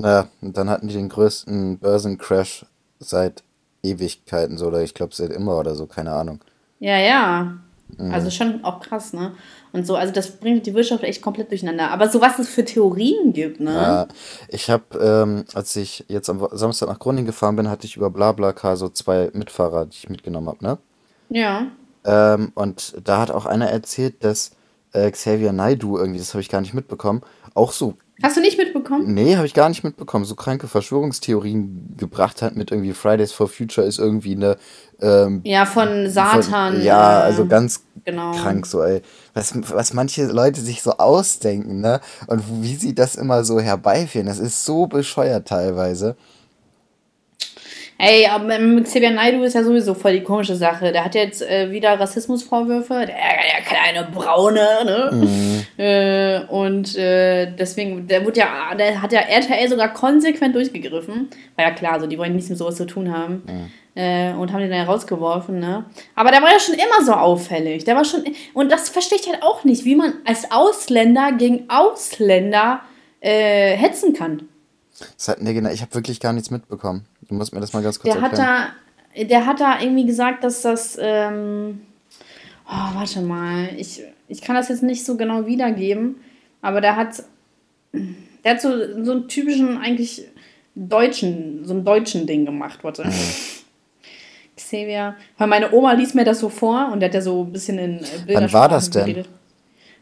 [SPEAKER 2] Naja, und dann hatten die den größten Börsencrash seit Ewigkeiten so, oder ich glaube seit immer oder so, keine Ahnung.
[SPEAKER 1] Ja, ja. Also schon auch krass, ne? Und so, also das bringt die Wirtschaft echt komplett durcheinander. Aber so was es für Theorien gibt, ne?
[SPEAKER 2] Ja, ich habe, ähm, als ich jetzt am Samstag nach Groningen gefahren bin, hatte ich über BlaBlaCar so zwei Mitfahrer, die ich mitgenommen habe, ne?
[SPEAKER 1] Ja.
[SPEAKER 2] Ähm, und da hat auch einer erzählt, dass äh, Xavier Naidoo irgendwie, das habe ich gar nicht mitbekommen, auch so,
[SPEAKER 1] Hast du nicht mitbekommen?
[SPEAKER 2] nee, habe ich gar nicht mitbekommen, so kranke Verschwörungstheorien gebracht hat mit irgendwie Fridays for Future ist irgendwie eine, ähm,
[SPEAKER 1] Ja, von Satan.
[SPEAKER 2] von, ja, also ganz
[SPEAKER 1] genau.
[SPEAKER 2] krank so, ey. Was, was manche Leute sich so ausdenken, ne? Und wie sie das immer so herbeiführen, das ist so bescheuert teilweise.
[SPEAKER 1] Ey, aber mit Xavier Naidoo ist ja sowieso voll die komische Sache. Der hat jetzt äh, wieder Rassismusvorwürfe. Der, der kleine Braune, ne? Äh, und äh, deswegen, der wurde ja, der hat ja RTL sogar konsequent durchgegriffen. War ja klar, so, die wollen nichts mit sowas zu tun haben. Äh, und haben den dann rausgeworfen, ne? Aber der war ja schon immer so auffällig. Der war schon. Und das verstehe ich halt auch nicht, wie man als Ausländer gegen Ausländer äh, hetzen kann.
[SPEAKER 2] Das hat, nee, genau, ich habe wirklich gar nichts mitbekommen. Du musst mir das mal ganz kurz
[SPEAKER 1] Der hat
[SPEAKER 2] erklären.
[SPEAKER 1] da, der hat da irgendwie gesagt, dass das, ähm, oh, warte mal, ich, ich kann das jetzt nicht so genau wiedergeben, aber der hat, der hat so, so einen typischen, eigentlich deutschen, so einen deutschen Ding gemacht, warte. Xavier, weil meine Oma liest mir das so vor und der hat ja so ein bisschen in äh,
[SPEAKER 2] Wann war das denn?
[SPEAKER 1] geredet.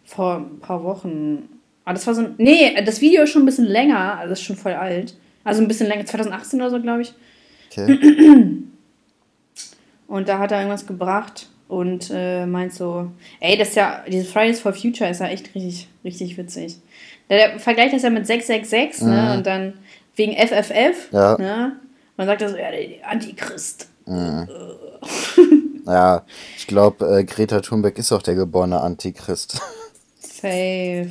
[SPEAKER 1] Vor ein paar Wochen. Aber das war so ein, nee, das Video ist schon ein bisschen länger, also ist schon voll alt. Also ein bisschen länger, 2018 oder so, glaube ich.
[SPEAKER 2] Okay.
[SPEAKER 1] Und da hat er irgendwas gebracht und äh, meint so, ey, das ist ja, dieses Fridays for Future ist ja echt richtig, richtig witzig. Der, vergleicht das ja mit 666, ne? Und dann wegen FFF,
[SPEAKER 2] Ja.
[SPEAKER 1] ne? Man sagt er so, ja, der Antichrist.
[SPEAKER 2] Ja, ich glaube, äh, Greta Thunberg ist auch der geborene Antichrist.
[SPEAKER 1] Safe.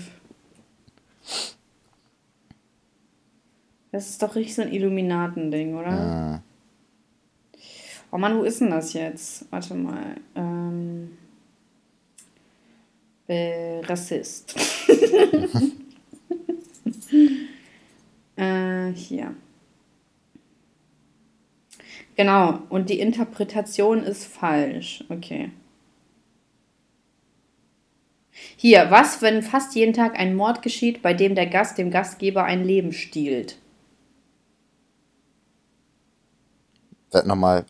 [SPEAKER 1] Das ist doch richtig so ein Illuminaten-Ding, oder? Oh Mann, wo ist denn das jetzt? Warte mal. Ähm, äh, Rassist. äh, hier. Genau, und die Interpretation ist falsch. Okay. Hier, was, wenn fast jeden Tag ein Mord geschieht, bei dem der Gast dem Gastgeber ein Leben stiehlt?
[SPEAKER 2] Nochmal.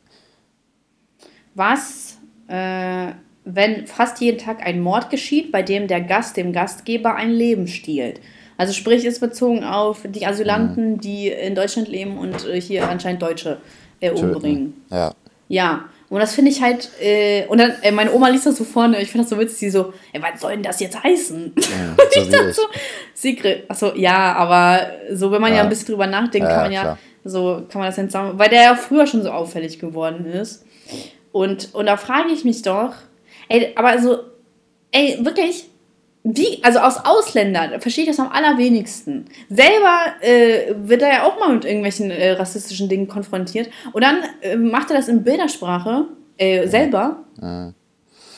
[SPEAKER 1] Was, äh, wenn fast jeden Tag ein Mord geschieht, bei dem der Gast dem Gastgeber ein Leben stiehlt? Also sprich, ist bezogen auf die Asylanten, die in Deutschland leben und äh, hier anscheinend Deutsche äh, umbringen.
[SPEAKER 2] Ja.
[SPEAKER 1] Ja, und das finde ich halt, äh, und dann, äh, meine Oma liest das so vorne, ich finde das so witzig, die so, ey, was soll denn das jetzt heißen?
[SPEAKER 2] so
[SPEAKER 1] ich
[SPEAKER 2] wie
[SPEAKER 1] dachte so, Secret, achso, ja, aber so, wenn man ja,
[SPEAKER 2] Ja.
[SPEAKER 1] ein bisschen drüber nachdenkt,
[SPEAKER 2] Ja,
[SPEAKER 1] kann man
[SPEAKER 2] ja,
[SPEAKER 1] ja,
[SPEAKER 2] klar.
[SPEAKER 1] So, kann man das dann sagen, weil der ja früher schon so auffällig geworden ist. Und, und da frage ich mich doch, ey, aber also, ey, wirklich, wie, also aus Ausländern verstehe ich das am allerwenigsten. Selber äh, wird er ja auch mal mit irgendwelchen äh, rassistischen Dingen konfrontiert. Und dann äh, macht er das in Bildersprache äh, selber.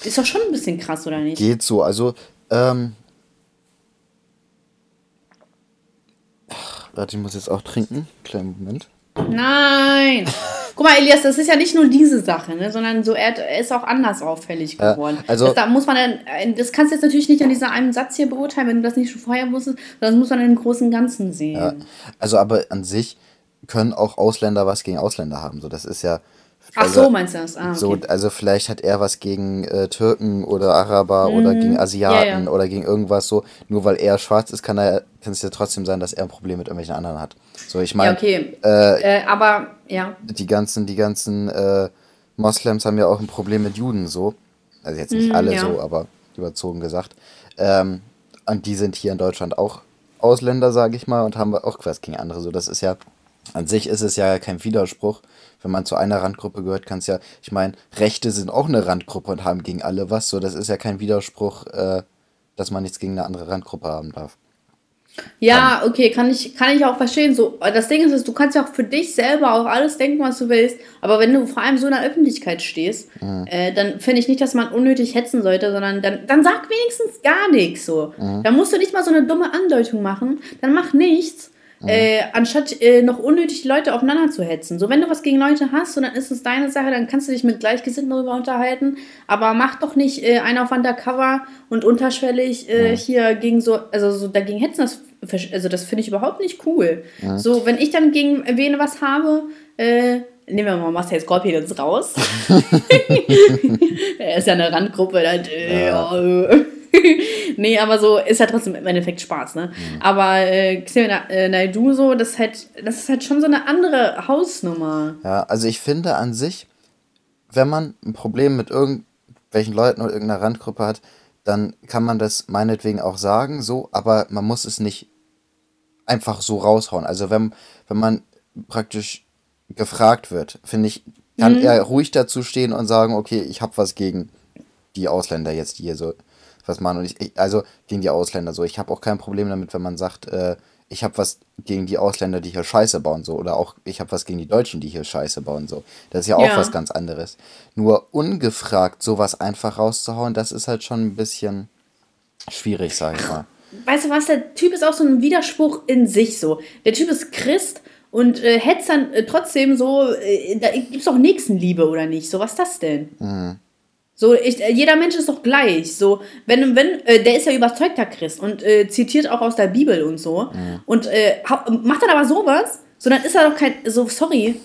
[SPEAKER 1] Ist doch schon ein bisschen krass, oder nicht?
[SPEAKER 2] Geht so. Also, ähm. Warte, ich muss jetzt auch trinken. Kleinen Moment.
[SPEAKER 1] Nein! Guck mal, Elias, das ist ja nicht nur diese Sache, ne, sondern so, er, ist auch anders auffällig
[SPEAKER 2] Ja,
[SPEAKER 1] geworden.
[SPEAKER 2] also-
[SPEAKER 1] das, da muss man dann, äh, das kannst du jetzt natürlich nicht an dieser einen Satz hier beurteilen, wenn du das nicht schon vorher wusstest, sondern das muss man dem großen Ganzen sehen.
[SPEAKER 2] Ja. Also, aber an sich können auch Ausländer was gegen Ausländer haben. So, das ist ja.
[SPEAKER 1] Ach
[SPEAKER 2] also,
[SPEAKER 1] so, meinst du das? Ah, okay.
[SPEAKER 2] so, also vielleicht hat er was gegen äh, Türken oder Araber oder gegen Asiaten
[SPEAKER 1] Mhm. Ja, ja.
[SPEAKER 2] oder gegen irgendwas so. Nur weil er schwarz ist, kann er kann es ja trotzdem sein, dass er ein Problem mit irgendwelchen anderen hat. So, ich
[SPEAKER 1] ja,
[SPEAKER 2] meine,
[SPEAKER 1] okay.
[SPEAKER 2] äh,
[SPEAKER 1] Äh, aber, ja.
[SPEAKER 2] die ganzen, die ganzen äh, Moslems haben ja auch ein Problem mit Juden so. Also jetzt nicht
[SPEAKER 1] Mhm,
[SPEAKER 2] alle
[SPEAKER 1] ja.
[SPEAKER 2] so, aber überzogen gesagt. Ähm, und die sind hier in Deutschland auch Ausländer, sage ich mal, und haben auch was gegen andere. So, das ist ja, an sich ist es ja kein Widerspruch. Wenn man zu einer Randgruppe gehört, kann es ja, ich meine, Rechte sind auch eine Randgruppe und haben gegen alle was. So, das ist ja kein Widerspruch, äh, dass man nichts gegen eine andere Randgruppe haben darf.
[SPEAKER 1] Ja, okay, kann ich, kann ich auch verstehen. So, das Ding ist, du kannst ja auch für dich selber auch alles denken, was du willst. Aber wenn du vor allem so in der Öffentlichkeit stehst, äh, dann finde ich nicht, dass man unnötig hetzen sollte, sondern dann, dann sag wenigstens gar nichts so. Dann musst du nicht mal so eine dumme Andeutung machen. Dann mach nichts. Äh, anstatt äh, noch unnötig die Leute aufeinander zu hetzen. So, wenn du was gegen Leute hast, so, dann ist es deine Sache, dann kannst du dich mit Gleichgesinnten darüber unterhalten. Aber mach doch nicht äh, einen auf Undercover und unterschwellig äh, hier gegen so, also so dagegen hetzen. Das, also das finde ich überhaupt nicht cool. So, wenn ich dann gegen wen was habe, äh, nehmen wir mal Marcel Scorpions raus. er ist ja eine Randgruppe, dann, äh, ja. nee, aber so ist ja trotzdem im Endeffekt Spaß, ne? Aber äh, Na- äh, Naidoo so, das ist, halt, das ist halt schon so eine andere Hausnummer.
[SPEAKER 2] Ja, also ich finde an sich, wenn man ein Problem mit irgendwelchen Leuten oder irgendeiner Randgruppe hat, dann kann man das meinetwegen auch sagen, so, aber man muss es nicht einfach so raushauen. Also wenn, wenn man praktisch gefragt wird, finde ich, kann er ruhig dazu stehen und sagen, okay, ich habe was gegen die Ausländer jetzt, die hier so was machen. Und ich, ich also gegen die Ausländer so. Ich habe auch kein Problem damit, wenn man sagt, äh, ich habe was gegen die Ausländer, die hier Scheiße bauen, so. Oder auch, ich habe was gegen die Deutschen, die hier Scheiße bauen, so. Das ist ja auch
[SPEAKER 1] Ja.
[SPEAKER 2] was ganz anderes. Nur ungefragt sowas einfach rauszuhauen, das ist halt schon ein bisschen schwierig, sag ich mal.
[SPEAKER 1] Weißt du was, der Typ ist auch so ein Widerspruch in sich so. Der Typ ist Christ und äh, hetzt dann äh, trotzdem so, äh, da gibt's doch Nächstenliebe oder nicht? So, was ist das denn? So, ich, äh, jeder Mensch ist doch gleich. So, wenn, wenn, äh, der ist ja überzeugter Christ und äh, zitiert auch aus der Bibel und so. Und äh, macht dann aber sowas, so dann ist er doch kein, so, sorry.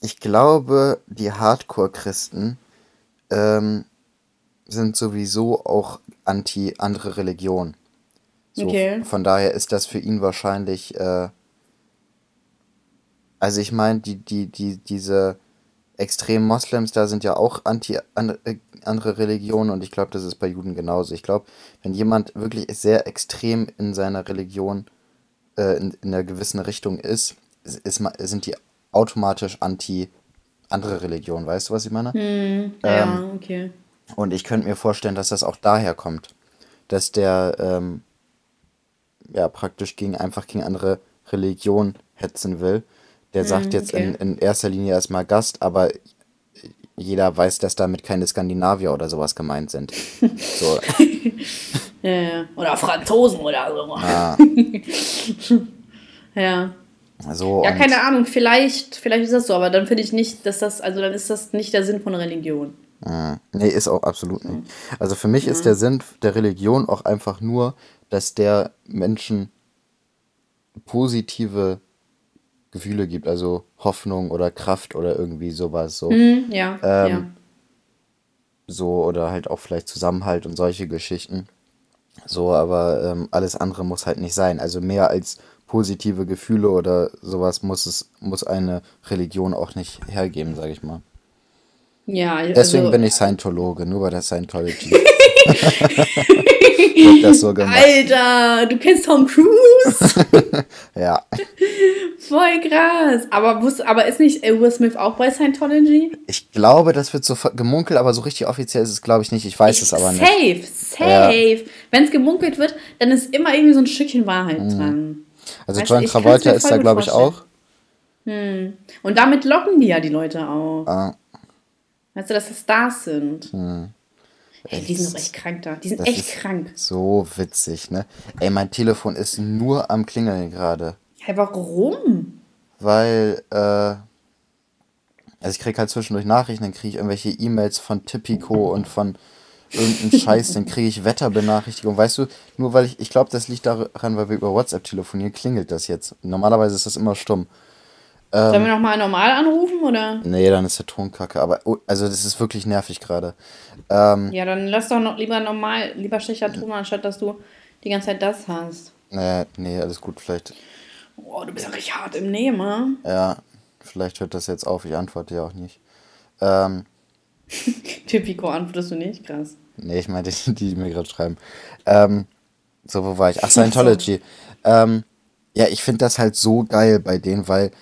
[SPEAKER 2] Ich glaube, die Hardcore-Christen ähm, sind sowieso auch anti andere Religion. So,
[SPEAKER 1] Okay.
[SPEAKER 2] Von daher ist das für ihn wahrscheinlich. Äh, also ich meine, die, die, die, diese extremen Moslems da sind ja auch anti an, äh, andere Religionen und ich glaube, das ist bei Juden genauso. Ich glaube, wenn jemand wirklich sehr extrem in seiner Religion äh, in, in einer gewissen Richtung ist, ist, sind die automatisch anti andere Religionen. Weißt du, was ich meine?
[SPEAKER 1] Hm, ja, okay.
[SPEAKER 2] Und ich könnte mir vorstellen, dass das auch daher kommt, dass der ähm, ja praktisch gegen einfach gegen andere Religionen hetzen will. Der sagt jetzt in,
[SPEAKER 1] Hm, okay.
[SPEAKER 2] in erster Linie erstmal Gast, aber jeder weiß, dass damit keine Skandinavier oder sowas gemeint sind. So,
[SPEAKER 1] Ja, ja. Oder Franzosen oder so.
[SPEAKER 2] ja,
[SPEAKER 1] Ja.
[SPEAKER 2] so
[SPEAKER 1] Ja, keine Ahnung, vielleicht, vielleicht ist das so, aber dann finde ich nicht, dass das, also dann ist das nicht der Sinn von Religion.
[SPEAKER 2] Mhm. Nee, ist auch absolut nicht. Also für mich ist der Sinn der Religion auch einfach nur, dass der Menschen positive Gefühle gibt, also Hoffnung oder Kraft oder irgendwie sowas so.
[SPEAKER 1] Hm, ja,
[SPEAKER 2] Ähm,
[SPEAKER 1] ja.
[SPEAKER 2] So oder halt auch vielleicht Zusammenhalt und solche Geschichten. So, aber ähm, alles andere muss halt nicht sein. Also mehr als positive Gefühle oder sowas muss es, muss eine Religion auch nicht hergeben, sag ich mal.
[SPEAKER 1] Ja,
[SPEAKER 2] Deswegen
[SPEAKER 1] also,
[SPEAKER 2] bin ich Scientologe, nur bei der Scientology. Wird das so gemacht.
[SPEAKER 1] Alter, du kennst Tom Cruise?
[SPEAKER 2] Ja.
[SPEAKER 1] Voll krass. Aber, aber ist nicht äh, Will Smith auch bei Scientology?
[SPEAKER 2] Ich glaube, das wird so gemunkelt, aber so richtig offiziell ist es, glaube ich, nicht. Ich weiß es aber nicht.
[SPEAKER 1] Safe, safe. Wenn es gemunkelt wird, dann ist immer irgendwie so ein Stückchen Wahrheit dran.
[SPEAKER 2] Also
[SPEAKER 1] Weißt
[SPEAKER 2] John
[SPEAKER 1] ich
[SPEAKER 2] Travolta ist da, glaube ich, auch.
[SPEAKER 1] Und damit locken die ja die Leute auch.
[SPEAKER 2] Ah,
[SPEAKER 1] Weißt du, dass das Stars sind. Ey, die sind doch echt krank da. Die sind
[SPEAKER 2] das
[SPEAKER 1] echt krank.
[SPEAKER 2] so witzig, ne? Ey, mein Telefon ist nur am Klingeln gerade.
[SPEAKER 1] Hey, warum?
[SPEAKER 2] Weil, äh, also ich krieg halt zwischendurch Nachrichten, dann kriege ich irgendwelche E-Mails von Tipico und von irgendeinen Scheiß, dann kriege ich Wetterbenachrichtigung. Weißt du, nur weil ich, ich glaube, das liegt daran, weil wir über WhatsApp telefonieren, klingelt das jetzt. Normalerweise ist das immer stumm.
[SPEAKER 1] Ähm, Sollen wir nochmal normal anrufen, oder?
[SPEAKER 2] Nee, dann ist der Ton kacke. Aber, oh, also das ist wirklich nervig gerade. Ähm,
[SPEAKER 1] ja, dann lass doch noch lieber normal, lieber schlechter Ton, anstatt dass du die ganze Zeit das hast.
[SPEAKER 2] Nee, nee, alles gut, vielleicht.
[SPEAKER 1] Boah, du bist ja richtig hart im Nehmen,
[SPEAKER 2] Ja, vielleicht hört das jetzt auf, ich antworte ja auch nicht. Ähm,
[SPEAKER 1] Typico antwortest du nicht, krass.
[SPEAKER 2] Nee, ich meine die, die mir gerade schreiben. Ähm, so, wo war ich? Ach, Scientology. Ähm, ja, ich finde das halt so geil bei denen, weil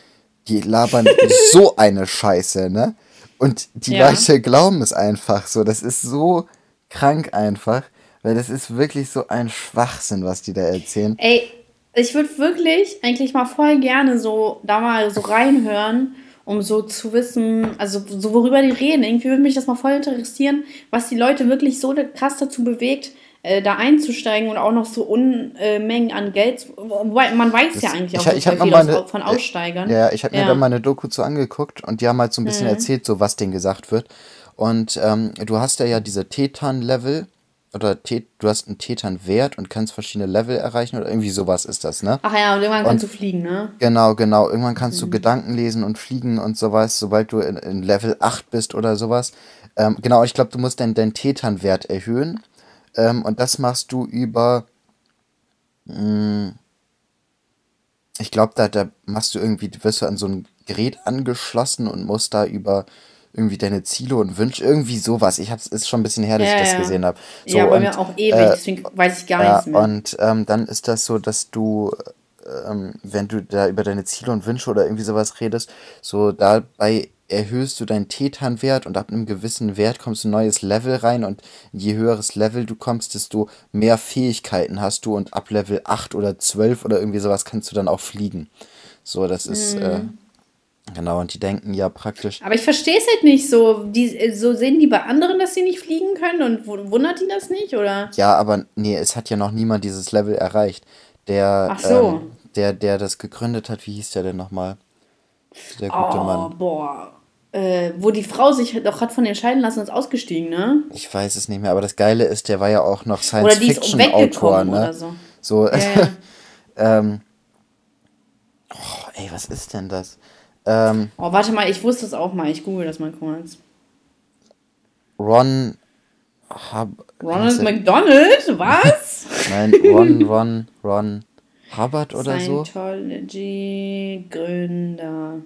[SPEAKER 2] die labern so eine Scheiße, ne? Und die ja. Leute glauben es einfach so. Das ist so krank einfach, weil das ist wirklich so ein Schwachsinn, was die da erzählen.
[SPEAKER 1] Ey, ich würde wirklich eigentlich mal voll gerne so da mal so reinhören, um so zu wissen, also so worüber die reden. Irgendwie würde mich das mal voll interessieren, was die Leute wirklich so krass dazu bewegt, äh, da einzusteigen und auch noch so Unmengen an Geld. Wobei, man weiß das, ja eigentlich auch ich, ich viel
[SPEAKER 2] eine, von Aussteigern. Ja, ich habe mir ja. da mal eine Doku zu angeguckt und die haben halt so ein bisschen mhm. erzählt, so was denen gesagt wird. Und ähm, du hast ja, ja diese Tetan-Level oder du hast einen Tetan-Wert und kannst verschiedene Level erreichen oder irgendwie sowas ist das, ne?
[SPEAKER 1] Ach ja, und irgendwann und, kannst du fliegen, ne?
[SPEAKER 2] Genau, genau. Irgendwann kannst mhm. du Gedanken lesen und fliegen und sowas, sobald du in, in Level 8 bist oder sowas. Ähm, genau, ich glaube, du musst deinen, deinen Tetan-Wert erhöhen. Ähm, und das machst du über. Mh, hm, ich glaube, da, da machst du irgendwie, wirst du an so ein Gerät angeschlossen und musst da über irgendwie deine Ziele und Wünsche, irgendwie sowas. Ich hab's, ist schon ein bisschen her, dass ja, ich das ja. gesehen habe. So, ja, bei und, mir auch ewig, äh, deswegen weiß ich gar ja, nichts mehr. Und ähm, dann ist das so, dass du, ähm, wenn du da über deine Ziele und Wünsche oder irgendwie sowas redest, so dabei erhöhst du deinen Tetan-Wert und ab einem gewissen Wert kommst du ein neues Level rein und je höheres Level du kommst, desto mehr Fähigkeiten hast du und ab Level 8 oder 12 oder irgendwie sowas kannst du dann auch fliegen. So, das ist, mhm. äh, Genau, und die denken ja praktisch.
[SPEAKER 1] Aber ich verstehe es halt nicht so. Die, so sehen die bei anderen, dass sie nicht fliegen können und wundert die das nicht, oder?
[SPEAKER 2] Ja, aber nee, es hat ja noch niemand dieses Level erreicht. Der, Ach so. Ähm, der, der das gegründet hat, wie hieß der denn nochmal? Der
[SPEAKER 1] gute oh, Mann. Boah. Äh, wo die Frau sich doch hat von entscheiden lassen und ist ausgestiegen, ne?
[SPEAKER 2] Ich weiß es nicht mehr, aber das Geile ist, der war ja auch noch Science-Fiction-Autor, ne? Oder so. so ja, ja. ähm, oh, ey, was ist denn das?
[SPEAKER 1] Ähm, oh, warte mal, ich wusste es auch mal. Ich google das mal kurz.
[SPEAKER 2] Ron. Hub,
[SPEAKER 1] Ronald McDonald? Was?
[SPEAKER 2] Nein, Ron, Ron, Ron Hubbard oder
[SPEAKER 1] so. Scientology Gründer.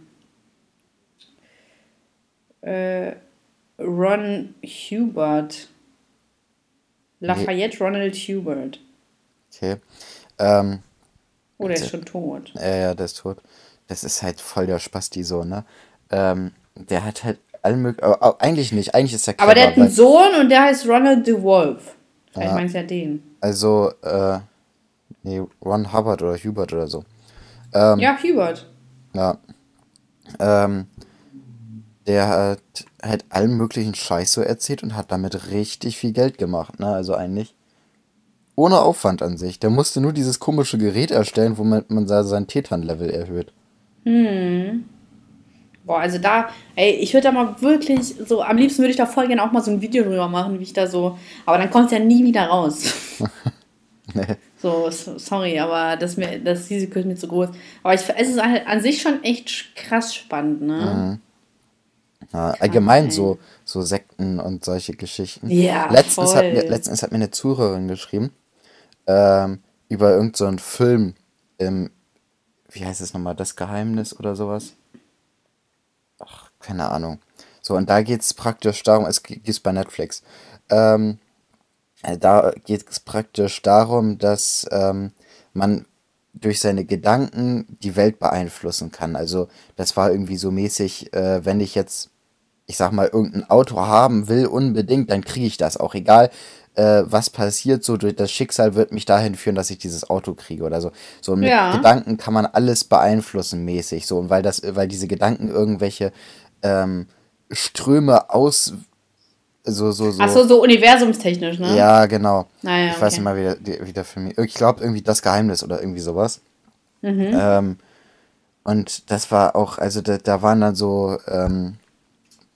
[SPEAKER 1] Äh, Ron Hubert. Lafayette nee. Ronald Hubert.
[SPEAKER 2] Okay. Ähm,
[SPEAKER 1] oh, der ist schon tot.
[SPEAKER 2] Ja, ja, der ist tot das ist halt voll der Spasti so, ne? Ähm, der hat halt alle möglichen, eigentlich nicht, eigentlich ist er
[SPEAKER 1] clever, Aber der hat einen Sohn und der heißt Ronald DeWolf. Vielleicht ja, meinst du ja den.
[SPEAKER 2] Also, äh, nee, Ron Hubbard oder Hubert oder so. Ähm,
[SPEAKER 1] ja, Hubert.
[SPEAKER 2] Ja. Ähm, der hat halt allen möglichen Scheiß so erzählt und hat damit richtig viel Geld gemacht, ne? Also eigentlich ohne Aufwand an sich. Der musste nur dieses komische Gerät erstellen, womit man sein Tetan-Level erhöht.
[SPEAKER 1] Hm. Boah, also da, ey, ich würde da mal wirklich so, am liebsten würde ich da voll gerne auch mal so ein Video drüber machen, wie ich da so, aber dann kommt es ja nie wieder raus. nee. So, sorry, aber das, mir, das Risiko ist mir zu groß. Aber ich, es ist halt an sich schon echt krass spannend, ne? Mhm.
[SPEAKER 2] Ja, allgemein so, so Sekten und solche Geschichten. Ja, letztens, voll. Hat mir, letztens hat mir eine Zuhörerin geschrieben ähm, über irgendeinen so Film im wie heißt es nochmal, das Geheimnis oder sowas? Ach, keine Ahnung. So, und da geht es praktisch darum, es gibt bei Netflix. Ähm, äh, da geht es praktisch darum, dass ähm, man durch seine Gedanken die Welt beeinflussen kann. Also das war irgendwie so mäßig, äh, wenn ich jetzt, ich sag mal, irgendein Auto haben will, unbedingt, dann kriege ich das auch. Egal, äh, was passiert, so durch das Schicksal wird mich dahin führen, dass ich dieses Auto kriege oder so. So mit ja. Gedanken kann man alles beeinflussen mäßig, so und weil das, weil diese Gedanken irgendwelche ähm, Ströme aus so, so, so.
[SPEAKER 1] Achso, so universumstechnisch, ne?
[SPEAKER 2] Ja, genau. Naja, ich okay. weiß nicht mal, wie der, wie der Film. Ich glaube, irgendwie das Geheimnis oder irgendwie sowas. Mhm. Ähm, und das war auch, also da, da waren dann so ähm,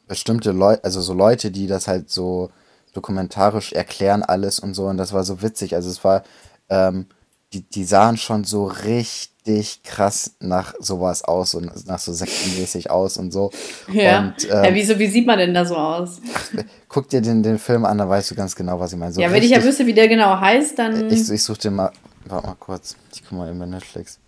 [SPEAKER 2] bestimmte Leute, also so Leute, die das halt so dokumentarisch erklären alles und so und das war so witzig. Also es war, ähm, die, die sahen schon so richtig krass nach sowas aus und nach so sektenmäßig aus und so.
[SPEAKER 1] Ja.
[SPEAKER 2] Und,
[SPEAKER 1] ja
[SPEAKER 2] ähm,
[SPEAKER 1] wieso, wie sieht man denn da so aus?
[SPEAKER 2] guck dir den, den Film an, dann weißt du ganz genau, was ich meine. So
[SPEAKER 1] ja, wenn ich ja
[SPEAKER 2] richtig-
[SPEAKER 1] wüsste, wie der genau heißt, dann.
[SPEAKER 2] Ich, ich such dir mal, warte mal kurz, ich guck mal bei Netflix.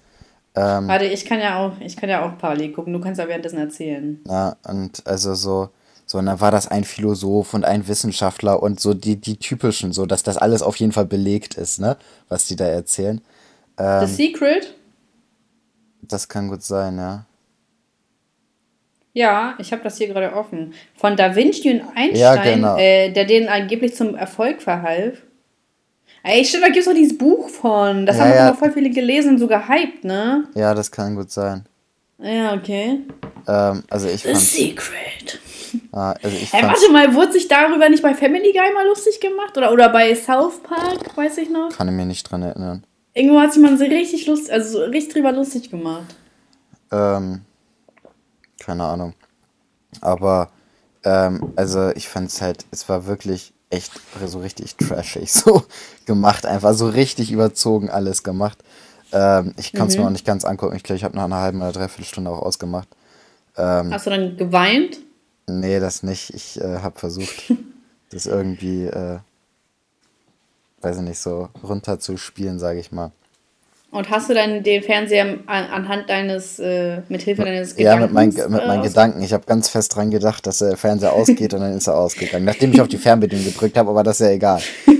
[SPEAKER 2] Ähm,
[SPEAKER 1] Warte, ich kann ja auch, ich kann ja auch parallel gucken. Du kannst ja währenddessen erzählen.
[SPEAKER 2] Ja, und also so, so, und dann war das ein Philosoph und ein Wissenschaftler und so die, die typischen, so, dass das alles auf jeden Fall belegt ist, ne, was die da erzählen. Ähm,
[SPEAKER 1] The Secret?
[SPEAKER 2] das kann gut sein, ja.
[SPEAKER 1] Ja, ich habe das hier gerade offen. Von Da Vinci und Einstein,
[SPEAKER 2] Ja, genau.
[SPEAKER 1] äh, der denen angeblich zum Erfolg verhalf. Ey, stimmt, da gibt's doch dieses Buch von. Das
[SPEAKER 2] Ja,
[SPEAKER 1] haben
[SPEAKER 2] ja.
[SPEAKER 1] immer voll viele gelesen und so gehypt, ne?
[SPEAKER 2] Ja, das kann gut sein.
[SPEAKER 1] Ja, okay.
[SPEAKER 2] Ähm, also ich
[SPEAKER 1] The
[SPEAKER 2] fand,
[SPEAKER 1] Secret.
[SPEAKER 2] ah, also ich
[SPEAKER 1] Ey,
[SPEAKER 2] fand's,
[SPEAKER 1] warte mal, wurde sich darüber nicht bei Family Guy mal lustig gemacht? Oder, oder bei South Park, weiß ich noch?
[SPEAKER 2] kann ich mich nicht dran erinnern.
[SPEAKER 1] Irgendwo hat sich man so richtig lustig, also so richtig drüber lustig gemacht.
[SPEAKER 2] Ähm, keine Ahnung. Aber, ähm, also ich fand es halt, es war wirklich echt so richtig trashig so gemacht. Einfach so richtig überzogen alles gemacht. Ähm, ich kann es
[SPEAKER 1] Mhm.
[SPEAKER 2] mir auch nicht ganz angucken. Ich glaube, ich habe nach einer halben oder dreiviertel Stunde auch ausgemacht. Ähm,
[SPEAKER 1] Hast du dann geweint?
[SPEAKER 2] nee, das nicht. Ich äh, habe versucht, das irgendwie, äh, weiß ich nicht, so runterzuspielen, sage ich mal.
[SPEAKER 1] Und hast du dann den Fernseher an, anhand deines, äh, mit Hilfe deines
[SPEAKER 2] Ja,
[SPEAKER 1] Gedankens?
[SPEAKER 2] mit, mein, mit
[SPEAKER 1] äh,
[SPEAKER 2] meinen
[SPEAKER 1] aus-
[SPEAKER 2] Gedanken. Ich habe ganz fest dran gedacht, dass der Fernseher ausgeht und dann ist er ausgegangen. Nachdem ich auf die Fernbedienung gedrückt habe, aber das ist ja egal.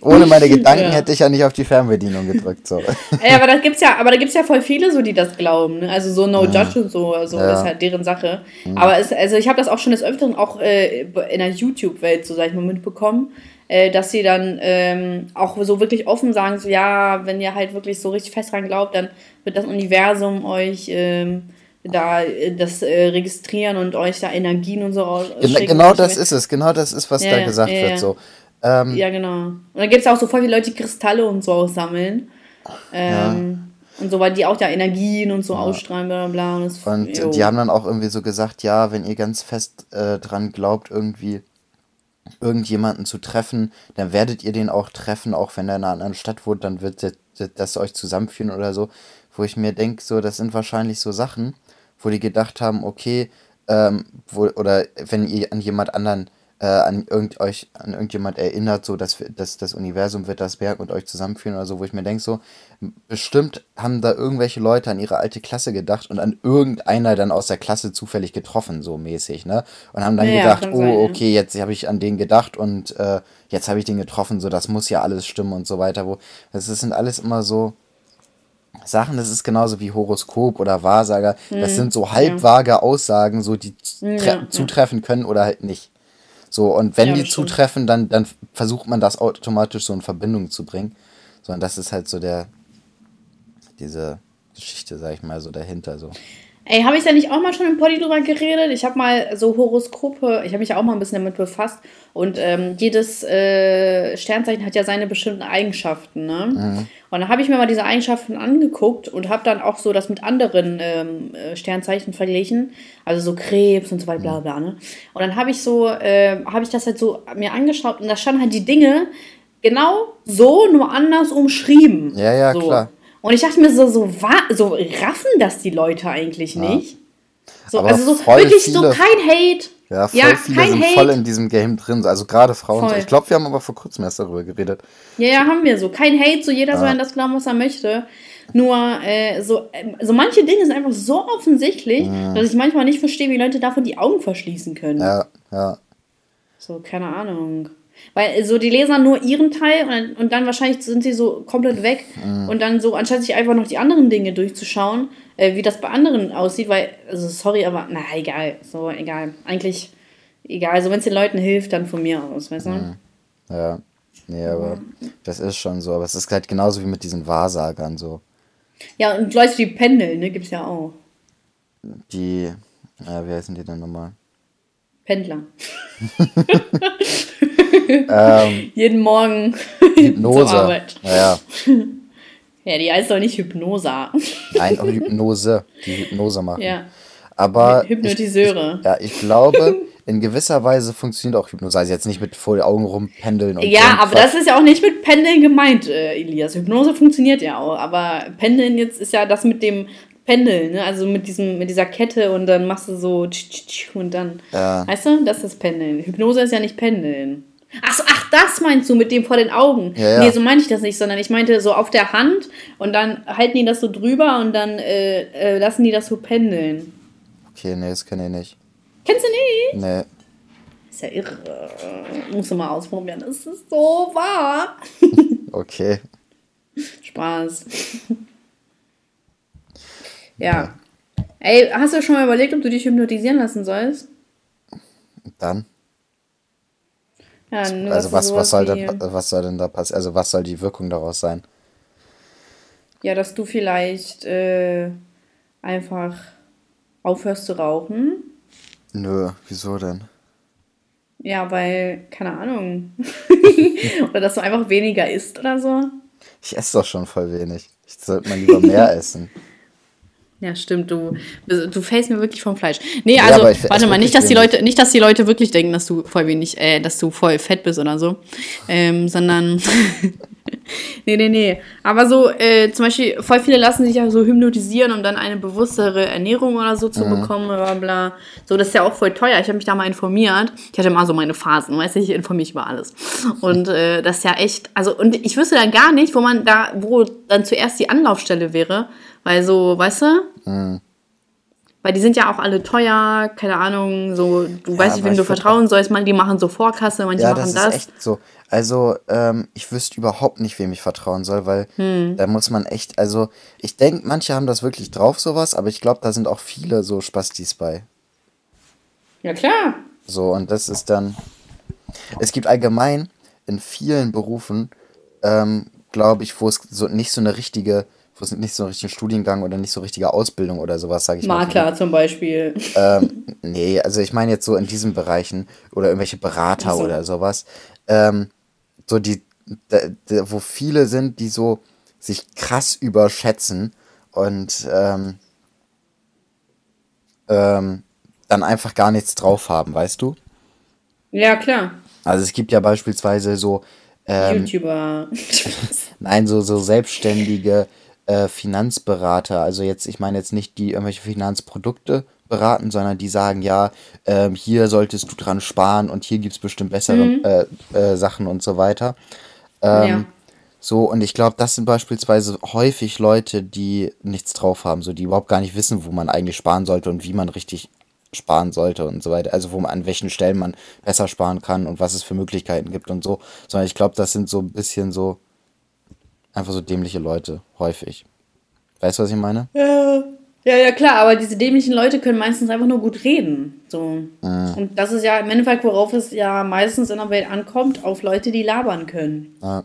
[SPEAKER 2] Ohne meine Gedanken
[SPEAKER 1] Ja.
[SPEAKER 2] hätte ich ja nicht auf die Fernbedienung gedrückt. So.
[SPEAKER 1] Ey, aber da gibt's ja, aber da gibt's ja voll viele so, die das glauben. Ne? Also so No Judge und so, also
[SPEAKER 2] Ja.
[SPEAKER 1] ist halt deren Sache. Aber es, also ich habe das auch schon des Öfteren auch äh, in der YouTube-Welt, so sag ich mal, mitbekommen, äh, dass sie dann ähm, auch so wirklich offen sagen, so ja, wenn ihr halt wirklich so richtig fest dran glaubt, dann wird das Universum euch ähm, da äh, das äh, registrieren und euch da Energien und so aus.
[SPEAKER 2] Gen
[SPEAKER 1] schicken.
[SPEAKER 2] genau das ist es. Genau das ist, was
[SPEAKER 1] Ja,
[SPEAKER 2] da
[SPEAKER 1] ja,
[SPEAKER 2] gesagt
[SPEAKER 1] ja,
[SPEAKER 2] wird.
[SPEAKER 1] ja.
[SPEAKER 2] So. Ähm,
[SPEAKER 1] Ja, genau. Und dann gibt es auch so voll viele Leute, die Kristalle und so aussammeln. Ähm, Und so, weil die auch ja Energien und so ausstrahlen, bla bla bla. Und, das,
[SPEAKER 2] Und die haben dann auch irgendwie so gesagt, ja, wenn ihr ganz fest äh, dran glaubt, irgendwie irgendjemanden zu treffen, dann werdet ihr den auch treffen, auch wenn er in einer anderen Stadt wohnt, dann wird das, euch zusammenführen oder so. Wo ich mir denke, so, das sind wahrscheinlich so Sachen, wo die gedacht haben, okay, ähm, wo, oder wenn ihr an jemand anderen, äh, an irgend euch, an irgendjemand erinnert, so dass, wir- dass das Universum wird das Werk und euch zusammenführen oder so, wo ich mir denke, so, bestimmt haben da irgendwelche Leute an ihre alte Klasse gedacht und an irgendeiner dann aus der Klasse zufällig getroffen, so mäßig, ne? Und haben dann
[SPEAKER 1] Ja,
[SPEAKER 2] gedacht, oh,
[SPEAKER 1] sein, ja.
[SPEAKER 2] okay, jetzt habe ich an den gedacht und äh, jetzt habe ich den getroffen, so das muss ja alles stimmen und so weiter. Wo das sind alles immer so Sachen, das ist genauso wie Horoskop oder Wahrsager. Das sind so halbvage Aussagen, so die
[SPEAKER 1] Mhm. Ja.
[SPEAKER 2] zutreffen können oder halt nicht. So, und wenn
[SPEAKER 1] Ja,
[SPEAKER 2] die
[SPEAKER 1] das stimmt.
[SPEAKER 2] zutreffen, dann, dann versucht man das automatisch so in Verbindung zu bringen. So, und das ist halt so der, diese Geschichte, sag ich mal, so dahinter. So.
[SPEAKER 1] Ey, habe ich da nicht auch mal schon im Poddy drüber geredet? Ich habe mal so Horoskope, ich habe mich ja auch mal ein bisschen damit befasst. Und ähm, jedes äh, Sternzeichen hat ja seine bestimmten Eigenschaften. Ne? Und dann habe ich mir mal diese Eigenschaften angeguckt und habe dann auch so das mit anderen ähm, äh, Sternzeichen verglichen. Also so Krebs und so weiter, bla bla. Ne? Und dann habe ich so, äh, habe ich das halt so mir angeschaut und da standen halt die Dinge genau so, nur anders umschrieben.
[SPEAKER 2] Ja, ja,
[SPEAKER 1] so.
[SPEAKER 2] klar.
[SPEAKER 1] Und ich dachte mir so, so, so raffen das die Leute eigentlich nicht? So,
[SPEAKER 2] Aber
[SPEAKER 1] also so wirklich so
[SPEAKER 2] viele-
[SPEAKER 1] kein Hate.
[SPEAKER 2] Ja, voll
[SPEAKER 1] Ja,
[SPEAKER 2] viele
[SPEAKER 1] kein
[SPEAKER 2] sind
[SPEAKER 1] Hate.
[SPEAKER 2] voll in diesem Game drin. Also gerade Frauen. So.
[SPEAKER 1] Voll.
[SPEAKER 2] Ich glaube, wir haben aber vor kurzem erst darüber geredet.
[SPEAKER 1] Ja, ja, haben wir so. Kein Hate, so jeder soll an das glauben, was er möchte. Nur äh, so, ähm, so manche Dinge sind einfach so offensichtlich, dass ich manchmal nicht verstehe, wie Leute davon die Augen verschließen können.
[SPEAKER 2] Ja, ja.
[SPEAKER 1] So, keine Ahnung. Weil äh, so die lesen dann nur ihren Teil und dann, und dann wahrscheinlich sind sie so komplett weg und dann so, anstatt sich einfach noch die anderen Dinge durchzuschauen, äh, wie das bei anderen aussieht, weil, also sorry, aber na egal, so egal. Eigentlich egal. Also wenn es den Leuten hilft, dann von mir aus, weißt du?
[SPEAKER 2] Ja. Nee, aber das ist schon so. Aber es ist halt genauso wie mit diesen Wahrsagern so.
[SPEAKER 1] Ja, und Leute, die pendeln, ne, gibt's ja auch.
[SPEAKER 2] Die, ja, wie heißen die denn nochmal?
[SPEAKER 1] Pendler.
[SPEAKER 2] Ähm,
[SPEAKER 1] Jeden Morgen
[SPEAKER 2] Hypnose.
[SPEAKER 1] zur Arbeit.
[SPEAKER 2] Ja, ja.
[SPEAKER 1] Ja, die heißt doch nicht Hypnose.
[SPEAKER 2] Nein, auch Hypnose. Die Hypnose machen.
[SPEAKER 1] ja.
[SPEAKER 2] Aber.
[SPEAKER 1] Hypnotiseure.
[SPEAKER 2] Ich, ja, ich glaube, in gewisser Weise funktioniert auch Hypnose. Also jetzt nicht mit vor Augen rumpendeln und
[SPEAKER 1] Ja, aber das ist ja auch nicht mit Pendeln gemeint, äh, Elias. Hypnose funktioniert ja auch, aber Pendeln jetzt ist ja das mit dem Pendeln, ne? Also mit diesem, mit dieser Kette und dann machst du so und dann.
[SPEAKER 2] Ja.
[SPEAKER 1] Weißt du, das ist Pendeln. Hypnose ist ja nicht Pendeln. Ach, so, ach, das meinst du mit dem vor den Augen?
[SPEAKER 2] Ja, ja.
[SPEAKER 1] Nee, so meine ich das nicht, sondern ich meinte so auf der Hand und dann halten die das so drüber und dann äh, äh, lassen die das so pendeln.
[SPEAKER 2] Okay, nee, das kenne ich nicht.
[SPEAKER 1] Kennst du nicht?
[SPEAKER 2] Nee.
[SPEAKER 1] Ist ja irre. Musst du mal ausprobieren. Das ist so wahr.
[SPEAKER 2] Okay.
[SPEAKER 1] Spaß. ja. Ey, hast du schon mal überlegt, ob du dich hypnotisieren lassen sollst?
[SPEAKER 2] Dann.
[SPEAKER 1] Ja,
[SPEAKER 2] Also was, was, soll da, was soll denn da passieren? Also was soll die Wirkung daraus sein?
[SPEAKER 1] Ja, dass du vielleicht äh, einfach aufhörst zu rauchen.
[SPEAKER 2] Nö, wieso denn?
[SPEAKER 1] Ja, weil, keine Ahnung. oder dass du einfach weniger isst oder so.
[SPEAKER 2] Ich esse doch schon voll wenig. Ich sollte mal lieber mehr essen.
[SPEAKER 1] Ja, stimmt, du, du fällst mir wirklich vom Fleisch. Nee,
[SPEAKER 2] Ja,
[SPEAKER 1] also,
[SPEAKER 2] aber ich
[SPEAKER 1] warte mal, nicht, dass die. Leute, nicht, dass die Leute wirklich denken, dass du voll wenig, äh, dass du voll fett bist oder so. Ähm, sondern. nee, nee, nee. Aber so, äh, zum Beispiel, voll viele lassen sich ja so hypnotisieren, um dann eine bewusstere Ernährung oder so
[SPEAKER 2] Mhm.
[SPEAKER 1] zu bekommen, bla bla. So, das ist ja auch voll teuer. Ich habe mich da mal informiert. Ich hatte mal so meine Phasen, weißt du, ich informiere mich über alles. Und äh, das ist ja echt, also, und ich wüsste dann gar nicht, wo man da, wo dann zuerst die Anlaufstelle wäre. Weil so, weißt du?
[SPEAKER 2] Mhm.
[SPEAKER 1] Weil die sind ja auch alle teuer, keine Ahnung, so, du weißt nicht, wem du vertrauen sollst, man, die machen so Vorkasse, manche
[SPEAKER 2] Ja,
[SPEAKER 1] machen
[SPEAKER 2] das
[SPEAKER 1] das.
[SPEAKER 2] ist echt so. Also, ähm, ich wüsste überhaupt nicht, wem ich vertrauen soll, weil
[SPEAKER 1] Hm.
[SPEAKER 2] da muss man echt, also, ich denke, manche haben das wirklich drauf, sowas, aber ich glaube, da sind auch viele so Spastis bei.
[SPEAKER 1] Ja, klar.
[SPEAKER 2] So, und das ist dann. Es gibt allgemein in vielen Berufen, ähm, glaube ich, wo es so nicht so eine richtige, wo es nicht so einen richtigen Studiengang oder nicht so richtige Ausbildung oder sowas, sage ich mal.
[SPEAKER 1] Makler zum Beispiel.
[SPEAKER 2] Ähm, nee, also ich meine jetzt so in diesen Bereichen oder irgendwelche Berater
[SPEAKER 1] so.
[SPEAKER 2] oder sowas. Ähm, so die, wo viele sind, die so sich krass überschätzen und ähm, ähm, dann einfach gar nichts drauf haben, weißt du?
[SPEAKER 1] Ja, klar.
[SPEAKER 2] Also es gibt ja beispielsweise so, ähm,
[SPEAKER 1] YouTuber.
[SPEAKER 2] nein, so, so selbstständige äh, Finanzberater. Also jetzt, ich meine jetzt nicht die irgendwelche Finanzprodukte beraten, sondern die sagen, ja, ähm, hier solltest du dran sparen und hier gibt es bestimmt bessere äh, äh, Sachen und so weiter. Ähm,
[SPEAKER 1] ja.
[SPEAKER 2] So, und ich glaube, das sind beispielsweise häufig Leute, die nichts drauf haben, so die überhaupt gar nicht wissen, wo man eigentlich sparen sollte und wie man richtig sparen sollte und so weiter. Also wo man an welchen Stellen man besser sparen kann und was es für Möglichkeiten gibt und so. Sondern ich glaube, das sind so ein bisschen so einfach so dämliche Leute, häufig. Weißt du, was ich meine?
[SPEAKER 1] Ja, ja, klar, aber diese dämlichen Leute können meistens einfach nur gut reden. So. Und das ist ja im Endeffekt, worauf es ja meistens in der Welt ankommt, auf Leute, die labern können.
[SPEAKER 2] Ja.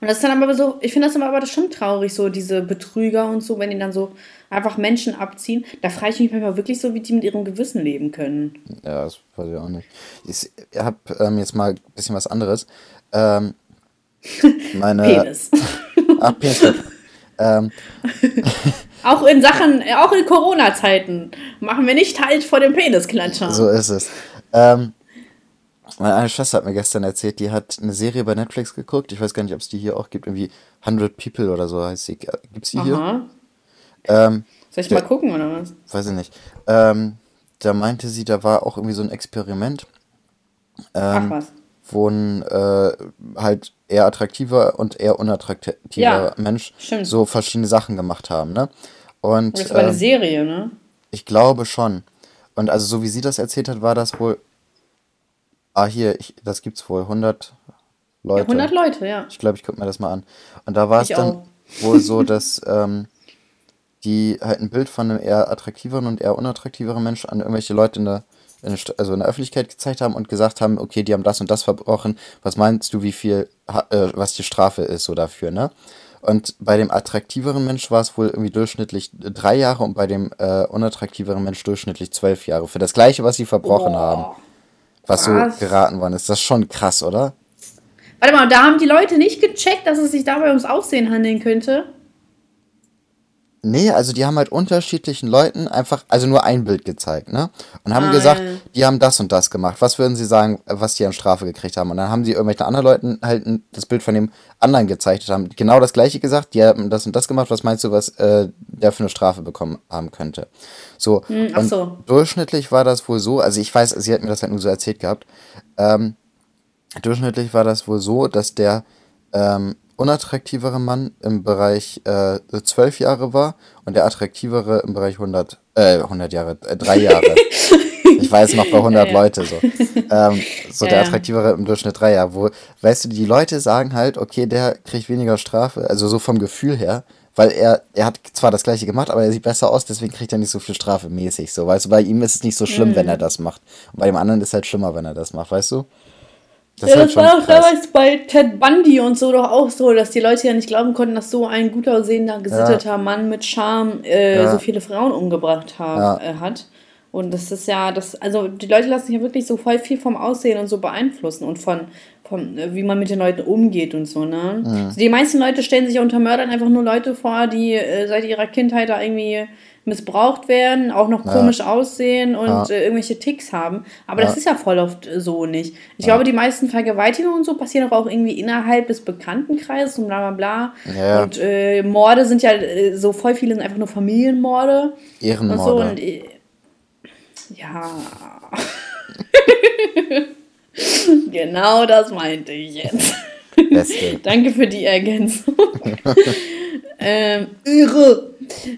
[SPEAKER 1] Und das ist dann aber so, ich finde das aber schon traurig, so diese Betrüger und so, wenn die dann so einfach Menschen abziehen. Da frage ich mich manchmal wirklich so, wie die mit ihrem Gewissen leben können.
[SPEAKER 2] Ja, das weiß ich auch nicht. Ich habe ähm, jetzt mal ein bisschen was anderes. Ähm, meine.
[SPEAKER 1] Penis.
[SPEAKER 2] Ach, Penis. ähm,
[SPEAKER 1] Auch in Sachen, auch in Corona-Zeiten machen wir nicht halt vor dem Penisklatscher.
[SPEAKER 2] So ist es. Ähm, meine eine Schwester hat mir gestern erzählt, die hat eine Serie bei Netflix geguckt. Ich weiß gar nicht, ob es die hier auch gibt. Irgendwie 100 People oder so heißt sie. Gibt es die hier?
[SPEAKER 1] Aha.
[SPEAKER 2] Ähm,
[SPEAKER 1] Soll ich mal gucken oder was?
[SPEAKER 2] weiß ich nicht. Ähm, da meinte sie, da war auch irgendwie so ein Experiment,
[SPEAKER 1] Ach
[SPEAKER 2] ähm,
[SPEAKER 1] was.
[SPEAKER 2] wo ein äh, halt eher attraktiver und eher unattraktiver
[SPEAKER 1] Ja,
[SPEAKER 2] Mensch
[SPEAKER 1] stimmt.
[SPEAKER 2] so verschiedene Sachen gemacht haben, ne? Und
[SPEAKER 1] Das aber eine
[SPEAKER 2] ähm,
[SPEAKER 1] Serie, ne?
[SPEAKER 2] Ich glaube schon. Und also so wie sie das erzählt hat, war das wohl. Ah, hier, ich, das gibt's wohl. 100 Leute.
[SPEAKER 1] 100 Leute, ja.
[SPEAKER 2] Ich glaube, ich gucke mir das mal an. Und da war es dann
[SPEAKER 1] auch.
[SPEAKER 2] wohl so, dass ähm, die halt ein Bild von einem eher attraktiveren und eher unattraktiveren Mensch an irgendwelche Leute in der, also in der Öffentlichkeit gezeigt haben und gesagt haben, okay, die haben das und das verbrochen. Was meinst du, wie viel, äh, was die Strafe ist so dafür, ne? Und bei dem attraktiveren Mensch war es wohl irgendwie durchschnittlich drei Jahre und bei dem äh, unattraktiveren Mensch durchschnittlich zwölf Jahre. Für das gleiche, was sie verbrochen
[SPEAKER 1] Boah.
[SPEAKER 2] haben. Was
[SPEAKER 1] krass.
[SPEAKER 2] so geraten worden ist. Das ist schon krass, oder?
[SPEAKER 1] Warte mal, da haben die Leute nicht gecheckt, dass es sich dabei ums Aussehen handeln könnte?
[SPEAKER 2] Nee, also die haben halt unterschiedlichen Leuten einfach, also nur ein Bild gezeigt, ne? Und haben
[SPEAKER 1] Ah,
[SPEAKER 2] gesagt, die haben das und das gemacht. Was würden sie sagen, was die an Strafe gekriegt haben? Und dann haben sie irgendwelchen anderen Leuten halt das Bild von dem anderen gezeichnet, haben genau das gleiche gesagt, die haben das und das gemacht. Was meinst du, was äh, der für eine Strafe bekommen haben könnte? So,
[SPEAKER 1] Hm, ach
[SPEAKER 2] und
[SPEAKER 1] so.
[SPEAKER 2] durchschnittlich war das wohl so, also ich weiß, sie hat mir das halt nur so erzählt gehabt, ähm, durchschnittlich war das wohl so, dass der ähm, unattraktivere Mann im Bereich äh, 12 Jahre war und der attraktivere im Bereich 100, äh, 100 Jahre, äh, 3 Jahre. ich jetzt noch bei 100
[SPEAKER 1] Ja, ja.
[SPEAKER 2] Leute so. Ähm, so
[SPEAKER 1] Ja,
[SPEAKER 2] der attraktivere im Durchschnitt 3 Jahre. Wo, weißt du, die Leute sagen halt, okay, der kriegt weniger Strafe, also so vom Gefühl her, weil er, er hat zwar das gleiche gemacht, aber er sieht besser aus, deswegen kriegt er nicht so viel Strafe mäßig. So, weißt du, bei ihm ist es nicht so schlimm,
[SPEAKER 1] Mhm.
[SPEAKER 2] wenn er das macht. Und bei dem anderen ist es halt schlimmer, wenn er das macht, weißt du? Das
[SPEAKER 1] ja, das war auch damals bei Ted Bundy und so doch auch so, dass die Leute ja nicht glauben konnten, dass so ein gut aussehender, gesitteter Mann mit Charme äh,
[SPEAKER 2] Ja.
[SPEAKER 1] so viele Frauen umgebracht ha
[SPEAKER 2] Ja.
[SPEAKER 1] äh, hat. Und das ist ja, das, also die Leute lassen sich ja wirklich so voll viel vom Aussehen und so beeinflussen und von, von äh, wie man mit den Leuten umgeht und so, ne?
[SPEAKER 2] Mhm.
[SPEAKER 1] Also die meisten Leute stellen sich ja unter Mördern einfach nur Leute vor, die äh, seit ihrer Kindheit da irgendwie missbraucht werden, auch noch komisch aussehen und
[SPEAKER 2] Ja.
[SPEAKER 1] äh, irgendwelche Ticks haben. Aber das
[SPEAKER 2] Ja.
[SPEAKER 1] ist ja voll oft äh, so nicht. Ich glaube, die meisten Vergewaltigungen und so passieren doch auch irgendwie innerhalb des Bekanntenkreises und bla bla bla. Und äh, Morde sind ja äh, so voll viele sind einfach nur Familienmorde und so.
[SPEAKER 2] Ehrenmorde.
[SPEAKER 1] Und, äh, ja. genau das meinte ich jetzt.
[SPEAKER 2] Beste.
[SPEAKER 1] Danke für die Ergänzung. ähm, irre.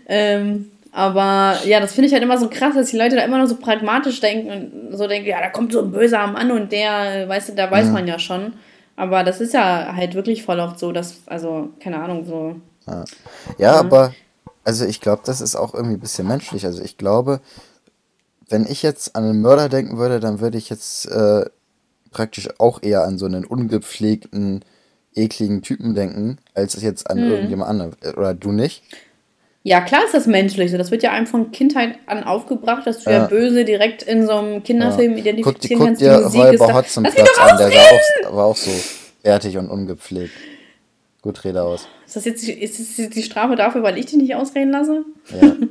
[SPEAKER 1] Ähm, aber ja, das finde ich halt immer so krass, dass die Leute da immer noch so pragmatisch denken und so denken, ja, da kommt so ein böser Mann und der, weißt du, da
[SPEAKER 2] Mhm.
[SPEAKER 1] weiß man ja schon. Aber das ist ja halt wirklich voll oft so, dass, also, keine Ahnung, so.
[SPEAKER 2] Ja, aber also ich glaube, das ist auch irgendwie ein bisschen menschlich. Also ich glaube, wenn ich jetzt an einen Mörder denken würde, dann würde ich jetzt äh, praktisch auch eher an so einen ungepflegten, ekligen Typen denken, als jetzt an irgendjemand anderen. Oder du nicht?
[SPEAKER 1] Ja, klar ist das menschlich. Das wird ja einem von Kindheit an aufgebracht, dass du ja,
[SPEAKER 2] Ja.
[SPEAKER 1] böse direkt in so einem Kinderfilm
[SPEAKER 2] Guck,
[SPEAKER 1] identifizieren
[SPEAKER 2] guck
[SPEAKER 1] kannst.
[SPEAKER 2] dir
[SPEAKER 1] die Musik ist
[SPEAKER 2] Räuber. Hotzenplatz an, der sah auch, war auch so bärtig und ungepflegt. Gut, rede aus.
[SPEAKER 1] Ist das jetzt die, ist das jetzt die Strafe dafür, weil ich dich nicht ausreden lasse?
[SPEAKER 2] Ja.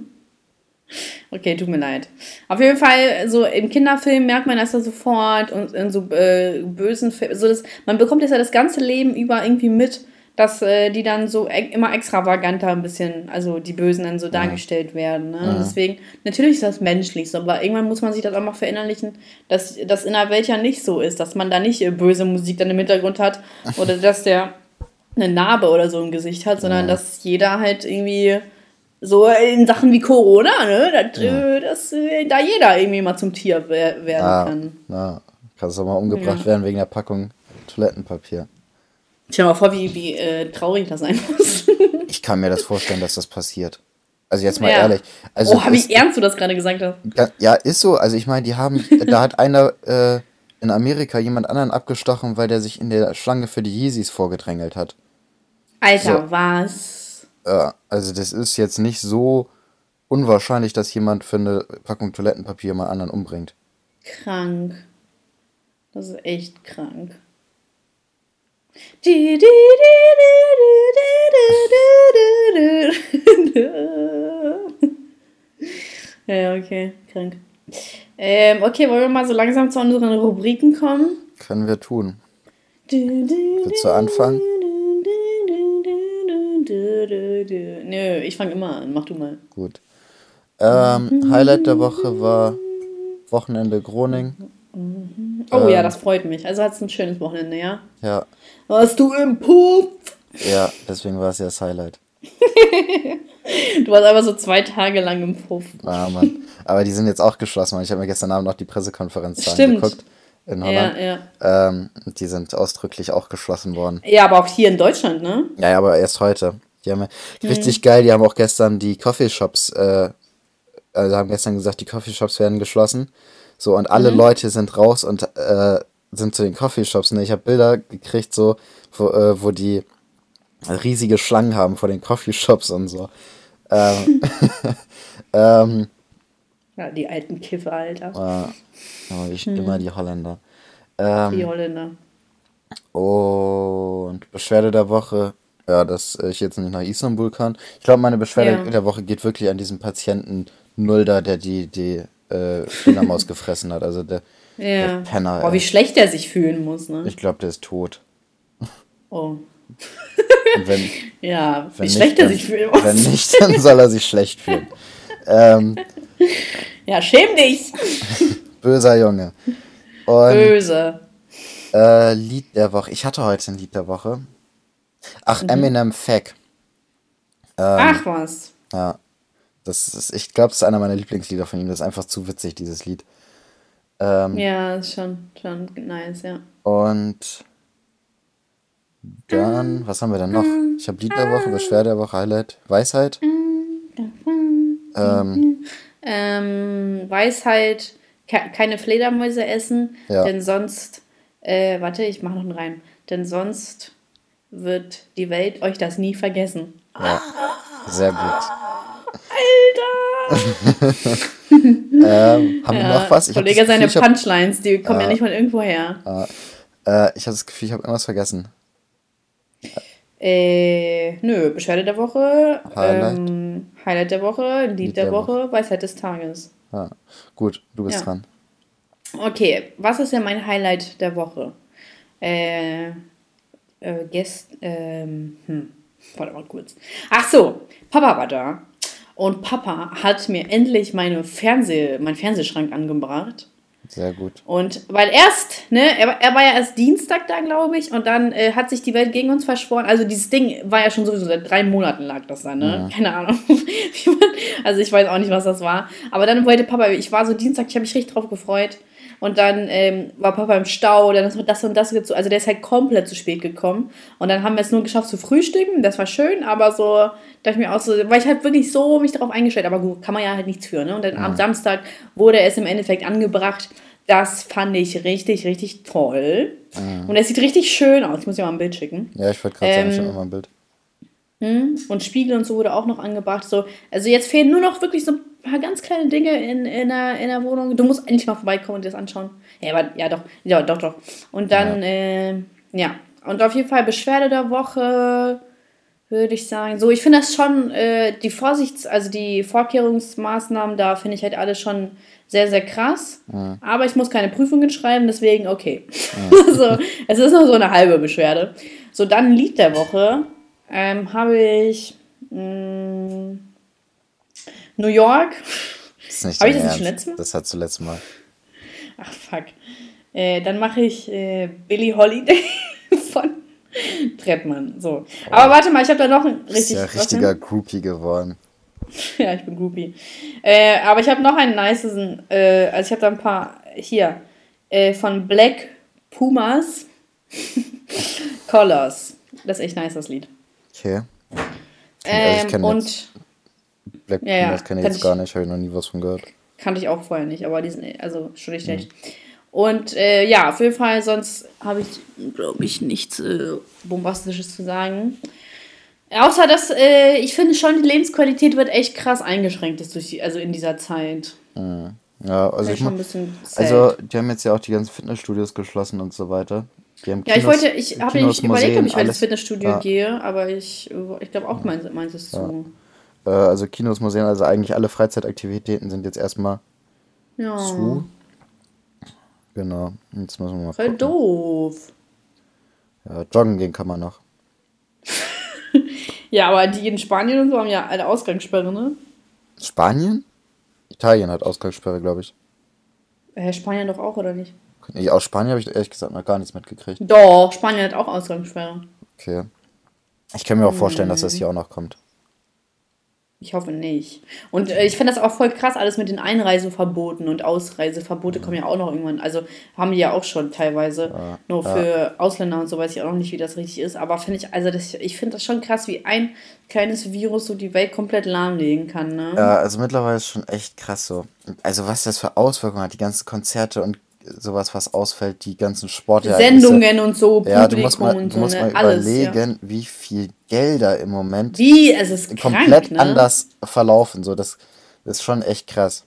[SPEAKER 1] Okay, tut mir leid. Auf jeden Fall, so im Kinderfilm merkt man das ja sofort und in so äh, bösen Filmen, so das, man bekommt das ja das ganze Leben über irgendwie mit, dass äh, die dann so e immer extravaganter ein bisschen, also die Bösen dann so dargestellt werden. Ne? Und deswegen, natürlich ist das menschlich so, aber irgendwann muss man sich das auch mal verinnerlichen, dass das in der Welt ja nicht so ist, dass man da nicht äh, böse Musik dann im Hintergrund hat oder dass der eine Narbe oder so im Gesicht hat, sondern dass jeder halt irgendwie so in Sachen wie Corona, ne, dass, äh, dass da jeder irgendwie mal zum Tier wer werden kann.
[SPEAKER 2] na, kannst doch mal umgebracht
[SPEAKER 1] Ja.
[SPEAKER 2] werden wegen der Packung Toilettenpapier.
[SPEAKER 1] Stell dir mal vor, wie, wie äh, traurig das sein muss.
[SPEAKER 2] Ich kann mir das vorstellen, dass das passiert. Also jetzt mal
[SPEAKER 1] Ja.
[SPEAKER 2] ehrlich. Also
[SPEAKER 1] oh, wie ernst du das gerade gesagt hast.
[SPEAKER 2] Ja, ja, ist so. Also ich meine, die haben, da hat einer äh, in Amerika jemand anderen abgestochen, weil der sich in der Schlange für die Yeezys vorgedrängelt hat.
[SPEAKER 1] Alter,
[SPEAKER 2] So.
[SPEAKER 1] was?
[SPEAKER 2] Ja, also das ist jetzt nicht so unwahrscheinlich, dass jemand für eine Packung Toilettenpapier mal anderen umbringt.
[SPEAKER 1] Krank. Das ist echt krank. Ja, okay, krank. Ähm, okay, wollen wir mal so langsam zu unseren Rubriken kommen?
[SPEAKER 2] Können wir tun.
[SPEAKER 1] Willst
[SPEAKER 2] Willst du anfangen?
[SPEAKER 1] Nö, ich fange immer an. Mach du mal.
[SPEAKER 2] Gut. Ähm, Highlight der Woche war Wochenende Groning.
[SPEAKER 1] Oh ja,
[SPEAKER 2] Ähm.
[SPEAKER 1] das freut mich. Also hattest du ein schönes Wochenende, ja?
[SPEAKER 2] Ja,
[SPEAKER 1] Warst du im Puff?
[SPEAKER 2] ja, deswegen war es ja das Highlight.
[SPEAKER 1] Du warst einfach so zwei Tage lang im Puff.
[SPEAKER 2] Ah, Mann. Aber die sind jetzt auch geschlossen. Ich habe mir gestern Abend noch die Pressekonferenz
[SPEAKER 1] Stimmt.
[SPEAKER 2] angeguckt in
[SPEAKER 1] Ja,
[SPEAKER 2] Holland.
[SPEAKER 1] ja.
[SPEAKER 2] Ähm, die sind ausdrücklich auch geschlossen worden.
[SPEAKER 1] Ja, aber auch hier in Deutschland, ne?
[SPEAKER 2] Ja, ja, aber erst heute. Die haben
[SPEAKER 1] Mhm.
[SPEAKER 2] richtig geil, die haben auch gestern die Coffeeshops, äh, also haben gestern gesagt, die Coffeeshops werden geschlossen. So, und alle
[SPEAKER 1] Mhm.
[SPEAKER 2] Leute sind raus und äh, sind zu den Coffeeshops. Ne? Ich habe Bilder gekriegt, so, wo, äh, wo die riesige Schlangen haben vor den Coffeeshops und so. Ähm, ähm,
[SPEAKER 1] Ja, die alten Kiffe, Alter.
[SPEAKER 2] äh, aber wie immer die Holländer. Ähm,
[SPEAKER 1] Die Holländer.
[SPEAKER 2] Und Beschwerde der Woche, Ja, dass ich jetzt nicht nach Istanbul kann. Ich glaube, meine Beschwerde
[SPEAKER 1] Ja.
[SPEAKER 2] der Woche geht wirklich an diesen Patienten Nulda, der die, die äh, Fledermaus gefressen hat. Also der,
[SPEAKER 1] Ja.
[SPEAKER 2] der Penner.
[SPEAKER 1] Boah, wie schlecht er sich fühlen muss, ne?
[SPEAKER 2] Ich glaube, der ist tot.
[SPEAKER 1] Oh.
[SPEAKER 2] Wenn,
[SPEAKER 1] Ja, wie schlecht
[SPEAKER 2] nicht,
[SPEAKER 1] er sich fühlen muss.
[SPEAKER 2] Wenn nicht, dann soll er sich schlecht fühlen. Ähm,
[SPEAKER 1] Ja, schäm dich!
[SPEAKER 2] böser Junge. Und
[SPEAKER 1] Böse.
[SPEAKER 2] äh, Lied der Woche. Ich hatte heute ein Lied der Woche. Ach,
[SPEAKER 1] Mhm.
[SPEAKER 2] Eminem Fack. Ähm,
[SPEAKER 1] Ach was.
[SPEAKER 2] Ja. Das ist, ich glaube, das ist einer meiner Lieblingslieder von ihm. Das ist einfach zu witzig, dieses Lied. Ähm,
[SPEAKER 1] Ja, ist schon, schon nice, ja.
[SPEAKER 2] Und dann, was haben wir denn noch? Ich habe Lied der Woche, Beschwerde der Woche, Highlight, Weisheit. Ähm,
[SPEAKER 1] Ähm, Weisheit, ke keine Fledermäuse essen,
[SPEAKER 2] Ja.
[SPEAKER 1] denn sonst, äh, warte, ich mache noch einen Reim, denn sonst wird die Welt euch das nie vergessen.
[SPEAKER 2] ja, sehr gut.
[SPEAKER 1] Alter!
[SPEAKER 2] Ähm, haben wir noch was? Ich
[SPEAKER 1] Kollege,
[SPEAKER 2] Gefühl,
[SPEAKER 1] seine Punchlines, die kommen ja nicht von irgendwo her.
[SPEAKER 2] Äh, ich habe das Gefühl, ich habe irgendwas vergessen.
[SPEAKER 1] Äh, nö, Beschwerde der Woche,
[SPEAKER 2] Highlight.
[SPEAKER 1] Ähm, Highlight der Woche, Lied, der,
[SPEAKER 2] der
[SPEAKER 1] Woche, Weisheit des Tages.
[SPEAKER 2] Ja. Gut, du bist
[SPEAKER 1] Ja.
[SPEAKER 2] dran.
[SPEAKER 1] Okay, was ist denn mein Highlight der Woche? Äh, äh, gest, ähm, hm, warte mal kurz. Ach so, Papa war da. Und Papa hat mir endlich meine Fernseh, meinen Fernsehschrank angebracht.
[SPEAKER 2] Sehr gut.
[SPEAKER 1] Und weil erst, ne, er, war- er war ja erst Dienstag da, glaube ich, und dann äh, hat sich die Welt gegen uns verschworen. Also dieses Ding war ja schon sowieso seit drei Monaten lag das da, ne? Keine Ahnung. also ich weiß auch nicht, was das war. Aber dann wollte Papa, ich war so Dienstag, ich habe mich richtig drauf gefreut. Und dann ähm, war Papa im Stau, dann ist das und das gezogen. Also der ist halt komplett zu spät gekommen. Und dann haben wir es nur geschafft zu frühstücken. Das war schön, aber so, dachte ich mir auch so, weil ich halt wirklich so mich darauf eingestellt. Aber gut, kann man ja halt nichts für. Ne? Und dann am Samstag wurde es im Endeffekt angebracht. Das fand ich richtig, richtig toll. Und es sieht richtig schön aus. Ich muss dir mal ein Bild schicken.
[SPEAKER 2] Ja, ich wollte gerade sagen, ich
[SPEAKER 1] Ähm,
[SPEAKER 2] habe immer ein Bild.
[SPEAKER 1] Und Spiegel und so wurde auch noch angebracht. So, also jetzt fehlen nur noch wirklich so ein paar ganz kleine Dinge in, in, der, in der Wohnung. Du musst endlich mal vorbeikommen und dir das anschauen. Ja, aber, ja doch, ja, doch, doch. Und dann, ja. Äh, ja. Und auf jeden Fall Beschwerde der Woche, würde ich sagen. So, ich finde das schon, äh, die Vorsichts-, also die Vorkehrungsmaßnahmen da finde ich halt alle schon sehr, sehr krass. Aber ich muss keine Prüfungen schreiben, deswegen okay. so, es ist nur so eine halbe Beschwerde. So, dann Lied der Woche. Ähm, habe ich mh, New York.
[SPEAKER 2] Das ist nicht
[SPEAKER 1] Hab ich das nicht schon letztes Mal?
[SPEAKER 2] Das hat zuletzt mal.
[SPEAKER 1] Ach fuck. Äh, dann mache ich äh, Billie Holiday von Trettmann. So. Aber warte mal, ich habe da noch ein
[SPEAKER 2] Ist
[SPEAKER 1] richtig.
[SPEAKER 2] ja
[SPEAKER 1] was denn?
[SPEAKER 2] richtiger Groupie geworden.
[SPEAKER 1] Ja, ich bin Groupie. Äh, aber ich habe noch einen nicesen, äh, also ich habe da ein paar hier äh, von Black Pumas Colors. Das ist echt nice, das Lied.
[SPEAKER 2] Okay.
[SPEAKER 1] Ähm,
[SPEAKER 2] ich kenn
[SPEAKER 1] und
[SPEAKER 2] Black
[SPEAKER 1] Ja, ja,
[SPEAKER 2] Pumas kenne ich jetzt
[SPEAKER 1] ich-
[SPEAKER 2] gar nicht, habe ich noch nie was von gehört.
[SPEAKER 1] kannte ich auch vorher nicht, aber die sind also schon nicht schlecht. Und äh, ja, auf jeden Fall, sonst habe ich, glaube ich, nichts äh, Bombastisches zu sagen. Außer, dass äh, ich finde schon, die Lebensqualität wird echt krass eingeschränkt ist durch die, also in dieser Zeit.
[SPEAKER 2] Ja, also
[SPEAKER 1] Das
[SPEAKER 2] ich
[SPEAKER 1] schon.
[SPEAKER 2] Also, die haben jetzt ja auch die ganzen Fitnessstudios geschlossen und so weiter.
[SPEAKER 1] Ja, ich
[SPEAKER 2] Kinos-
[SPEAKER 1] wollte, ich habe nicht überlegt, ob ich ins. Fitnessstudio
[SPEAKER 2] Ja.
[SPEAKER 1] gehe, aber ich, ich glaube auch, meins, meins ist zu.
[SPEAKER 2] Äh, also Kinos, Museen, also eigentlich alle Freizeitaktivitäten sind jetzt erstmal
[SPEAKER 1] Ja,
[SPEAKER 2] zu. Genau. Jetzt müssen wir mal
[SPEAKER 1] voll
[SPEAKER 2] gucken.
[SPEAKER 1] doof.
[SPEAKER 2] Ja, joggen gehen kann man noch.
[SPEAKER 1] Ja, aber die in Spanien und so haben ja eine Ausgangssperre, ne?
[SPEAKER 2] Spanien? Italien hat Ausgangssperre, glaube ich.
[SPEAKER 1] Äh, Spanien doch auch, oder nicht?
[SPEAKER 2] Ich, aus Spanien habe ich ehrlich gesagt noch gar nichts mitgekriegt.
[SPEAKER 1] Doch, Spanien hat auch Ausgangssperre.
[SPEAKER 2] Okay. Ich kann mir auch vorstellen, dass das hier auch noch kommt.
[SPEAKER 1] Ich hoffe nicht. Und äh, ich finde das auch voll krass, alles mit den Einreiseverboten und Ausreiseverbote kommen ja auch noch irgendwann. Also haben die ja auch schon teilweise. Nur für Ausländer und so weiß ich auch noch nicht, wie das richtig ist. Aber finde ich, also das, ich finde das schon krass, wie ein kleines Virus so die Welt komplett lahmlegen kann, ne?
[SPEAKER 2] Ja, also mittlerweile ist schon echt krass so. Also was das für Auswirkungen hat, die ganzen Konzerte und sowas, was ausfällt, die ganzen Sportereignisse.
[SPEAKER 1] Sendungen und so,
[SPEAKER 2] Ja, du
[SPEAKER 1] Publikum
[SPEAKER 2] musst mal,
[SPEAKER 1] und
[SPEAKER 2] du
[SPEAKER 1] so,
[SPEAKER 2] musst
[SPEAKER 1] ne?
[SPEAKER 2] mal
[SPEAKER 1] Alles. Ja.
[SPEAKER 2] überlegen, wie viel Gelder im Moment
[SPEAKER 1] Wie? Es ist krank,
[SPEAKER 2] komplett
[SPEAKER 1] ne?
[SPEAKER 2] anders verlaufen. So, das, das ist schon echt krass.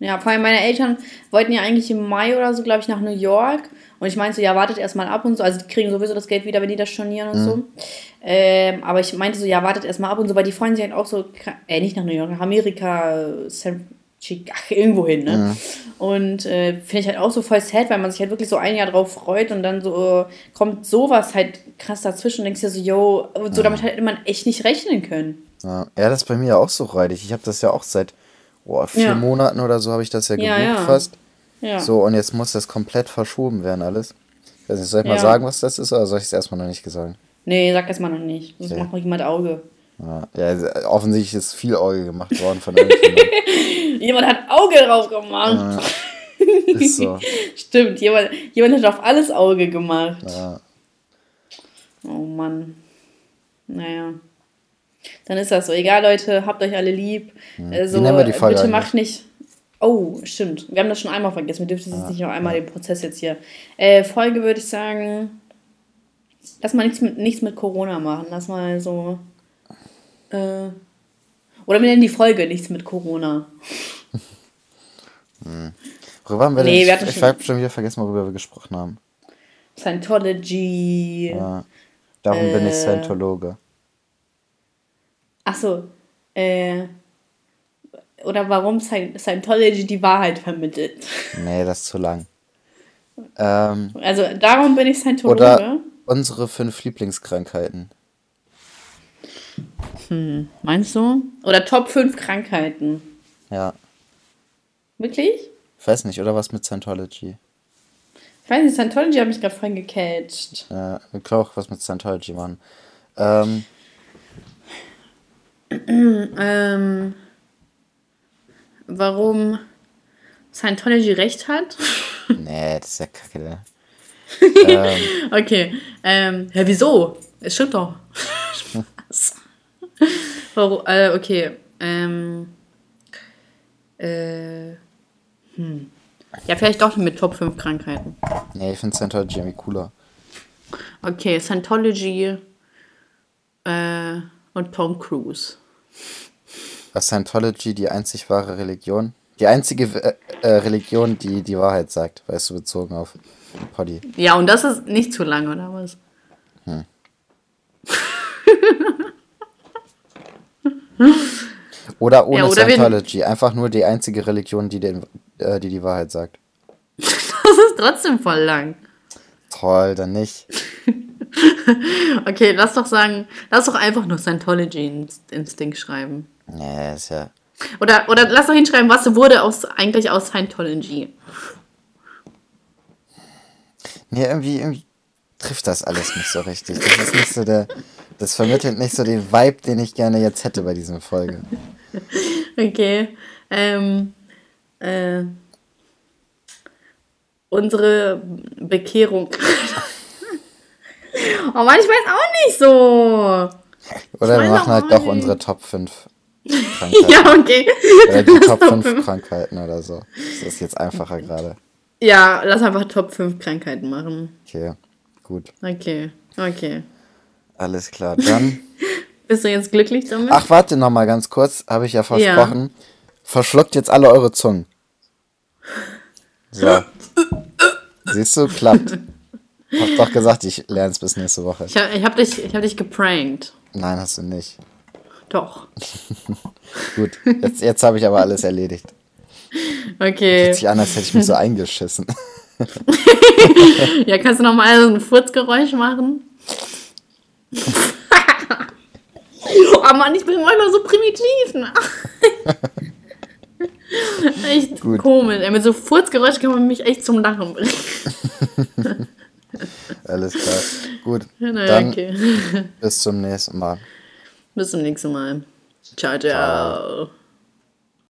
[SPEAKER 1] Ja, vor allem meine Eltern wollten ja eigentlich im Mai oder so, glaube ich, nach New York. Und ich meinte so, ja, wartet erstmal ab und so. Also die kriegen sowieso das Geld wieder, wenn die das stornieren und mhm. so. Ähm, aber ich meinte so, ja, wartet erstmal ab und so, weil die freuen sich halt auch so, äh, nicht nach New York, nach Amerika, San ach, irgendwo hin, ne? Mhm. Und äh, finde ich halt auch so voll sad, weil man sich halt wirklich so ein Jahr drauf freut und dann so kommt sowas halt krass dazwischen und denkst dir so, yo, so damit hätte man echt nicht rechnen können.
[SPEAKER 2] Ja, ja das ist bei mir auch so räudig. Ich habe das ja auch seit oh, vier ja. Monaten oder so habe ich das ja gebucht ja, fast. Ja. So, und jetzt muss das komplett verschoben werden, alles. Ich weiß nicht, soll ich mal sagen, was das ist, oder soll ich es erstmal noch nicht sagen?
[SPEAKER 1] Nee, sag erstmal noch nicht. Das okay. macht noch jemand Auge.
[SPEAKER 2] Ja, ja, offensichtlich ist viel Auge gemacht worden von irgendjemandem.
[SPEAKER 1] jemand hat Auge drauf gemacht. Ja, ist so. Stimmt, jemand, jemand hat auf alles Auge gemacht. Ja. Oh Mann. Naja. Dann ist das so. Egal, Leute, habt euch alle lieb. Mhm. Also, Wie nennen wir die Folge bitte macht nicht. Oh, stimmt. Wir haben das schon einmal vergessen. Wir dürfen jetzt ah, nicht noch einmal ja. den Prozess jetzt hier. Äh, Folge würde ich sagen. Lass mal nichts mit, nichts mit Corona machen. Lass mal so. Äh, oder wir nennen die Folge nichts mit Corona.
[SPEAKER 2] hm. Worüber haben wir nee, denn? Wir ich habe schon wieder vergessen, worüber wir gesprochen haben.
[SPEAKER 1] Scientology. Ja.
[SPEAKER 2] Darum äh, bin ich äh, Scientologe.
[SPEAKER 1] Achso. Äh, oder warum Scientology die Wahrheit vermittelt.
[SPEAKER 2] Nee, das ist zu lang. Ähm,
[SPEAKER 1] also darum bin ich Scientologe.
[SPEAKER 2] Oder unsere fünf Lieblingskrankheiten.
[SPEAKER 1] Hm, meinst du? Oder Top 5 Krankheiten.
[SPEAKER 2] Ja.
[SPEAKER 1] Wirklich?
[SPEAKER 2] Ich weiß nicht, oder was mit Scientology?
[SPEAKER 1] Ich weiß nicht, Scientology hat mich gerade voll gecatcht.
[SPEAKER 2] Ja, wir können auch was mit Scientology machen. Ähm.
[SPEAKER 1] ähm. Warum Scientology recht hat?
[SPEAKER 2] nee, das ist ja kacke, ne?
[SPEAKER 1] ähm. Okay. Ähm, ja, wieso? Es stimmt doch. Spaß. Warum, äh, okay. Ähm, äh, hm. Ja, vielleicht doch mit Top 5 Krankheiten.
[SPEAKER 2] Nee, ich finde Scientology irgendwie cooler.
[SPEAKER 1] Okay, Scientology äh, und Tom Cruise.
[SPEAKER 2] Was Scientology die einzig wahre Religion? Die einzige äh, äh, Religion, die die Wahrheit sagt, weißt du, bezogen auf Poddy.
[SPEAKER 1] Ja, und das ist nicht zu lang, oder was?
[SPEAKER 2] Oder ohne ja, oder Scientology. Einfach nur die einzige Religion, die, den, äh, die die Wahrheit sagt.
[SPEAKER 1] das ist trotzdem voll lang.
[SPEAKER 2] Toll, dann nicht.
[SPEAKER 1] okay, lass doch sagen, lass doch einfach nur Scientology ins Ding schreiben.
[SPEAKER 2] Nee, ist ja.
[SPEAKER 1] Oder, oder lass doch hinschreiben, was wurde aus, eigentlich aus Scientology.
[SPEAKER 2] Nee, irgendwie, irgendwie trifft das alles nicht so richtig. Das ist nicht so der. Das vermittelt nicht so den Vibe, den ich gerne jetzt hätte bei dieser Folge.
[SPEAKER 1] Okay. Ähm, äh, unsere Bekehrung. oh Mann, ich weiß auch nicht so.
[SPEAKER 2] Oder wir machen halt doch unsere Top 5 Krankheiten. ja, okay. Oder die Top 5 Krankheiten oder so. Das ist jetzt einfacher gerade.
[SPEAKER 1] Ja, lass einfach Top 5 Krankheiten machen.
[SPEAKER 2] Okay, gut.
[SPEAKER 1] Okay, okay.
[SPEAKER 2] Alles klar, dann.
[SPEAKER 1] Bist du jetzt glücklich damit?
[SPEAKER 2] Ach, warte noch mal ganz kurz, habe ich ja versprochen. Ja. Verschluckt jetzt alle eure Zungen. So. Siehst du, klappt. Hab doch gesagt, ich lerne es bis nächste Woche.
[SPEAKER 1] Ich habe hab dich, hab dich geprankt.
[SPEAKER 2] Nein, hast du nicht.
[SPEAKER 1] Doch.
[SPEAKER 2] Gut, jetzt, jetzt habe ich aber alles erledigt.
[SPEAKER 1] Okay.
[SPEAKER 2] Fühlt sich an, als hätte ich mich so eingeschissen.
[SPEAKER 1] ja, kannst du noch mal so ein Furzgeräusch machen? oh Mann, ich bin manchmal so primitiv. Ne? echt Gut. komisch. Mit so Furzgeräusch kann man mich echt zum Lachen bringen.
[SPEAKER 2] Alles klar. Gut. Na, Dann okay. bis zum nächsten Mal.
[SPEAKER 1] Bis zum nächsten Mal. ciao. ciao. ciao.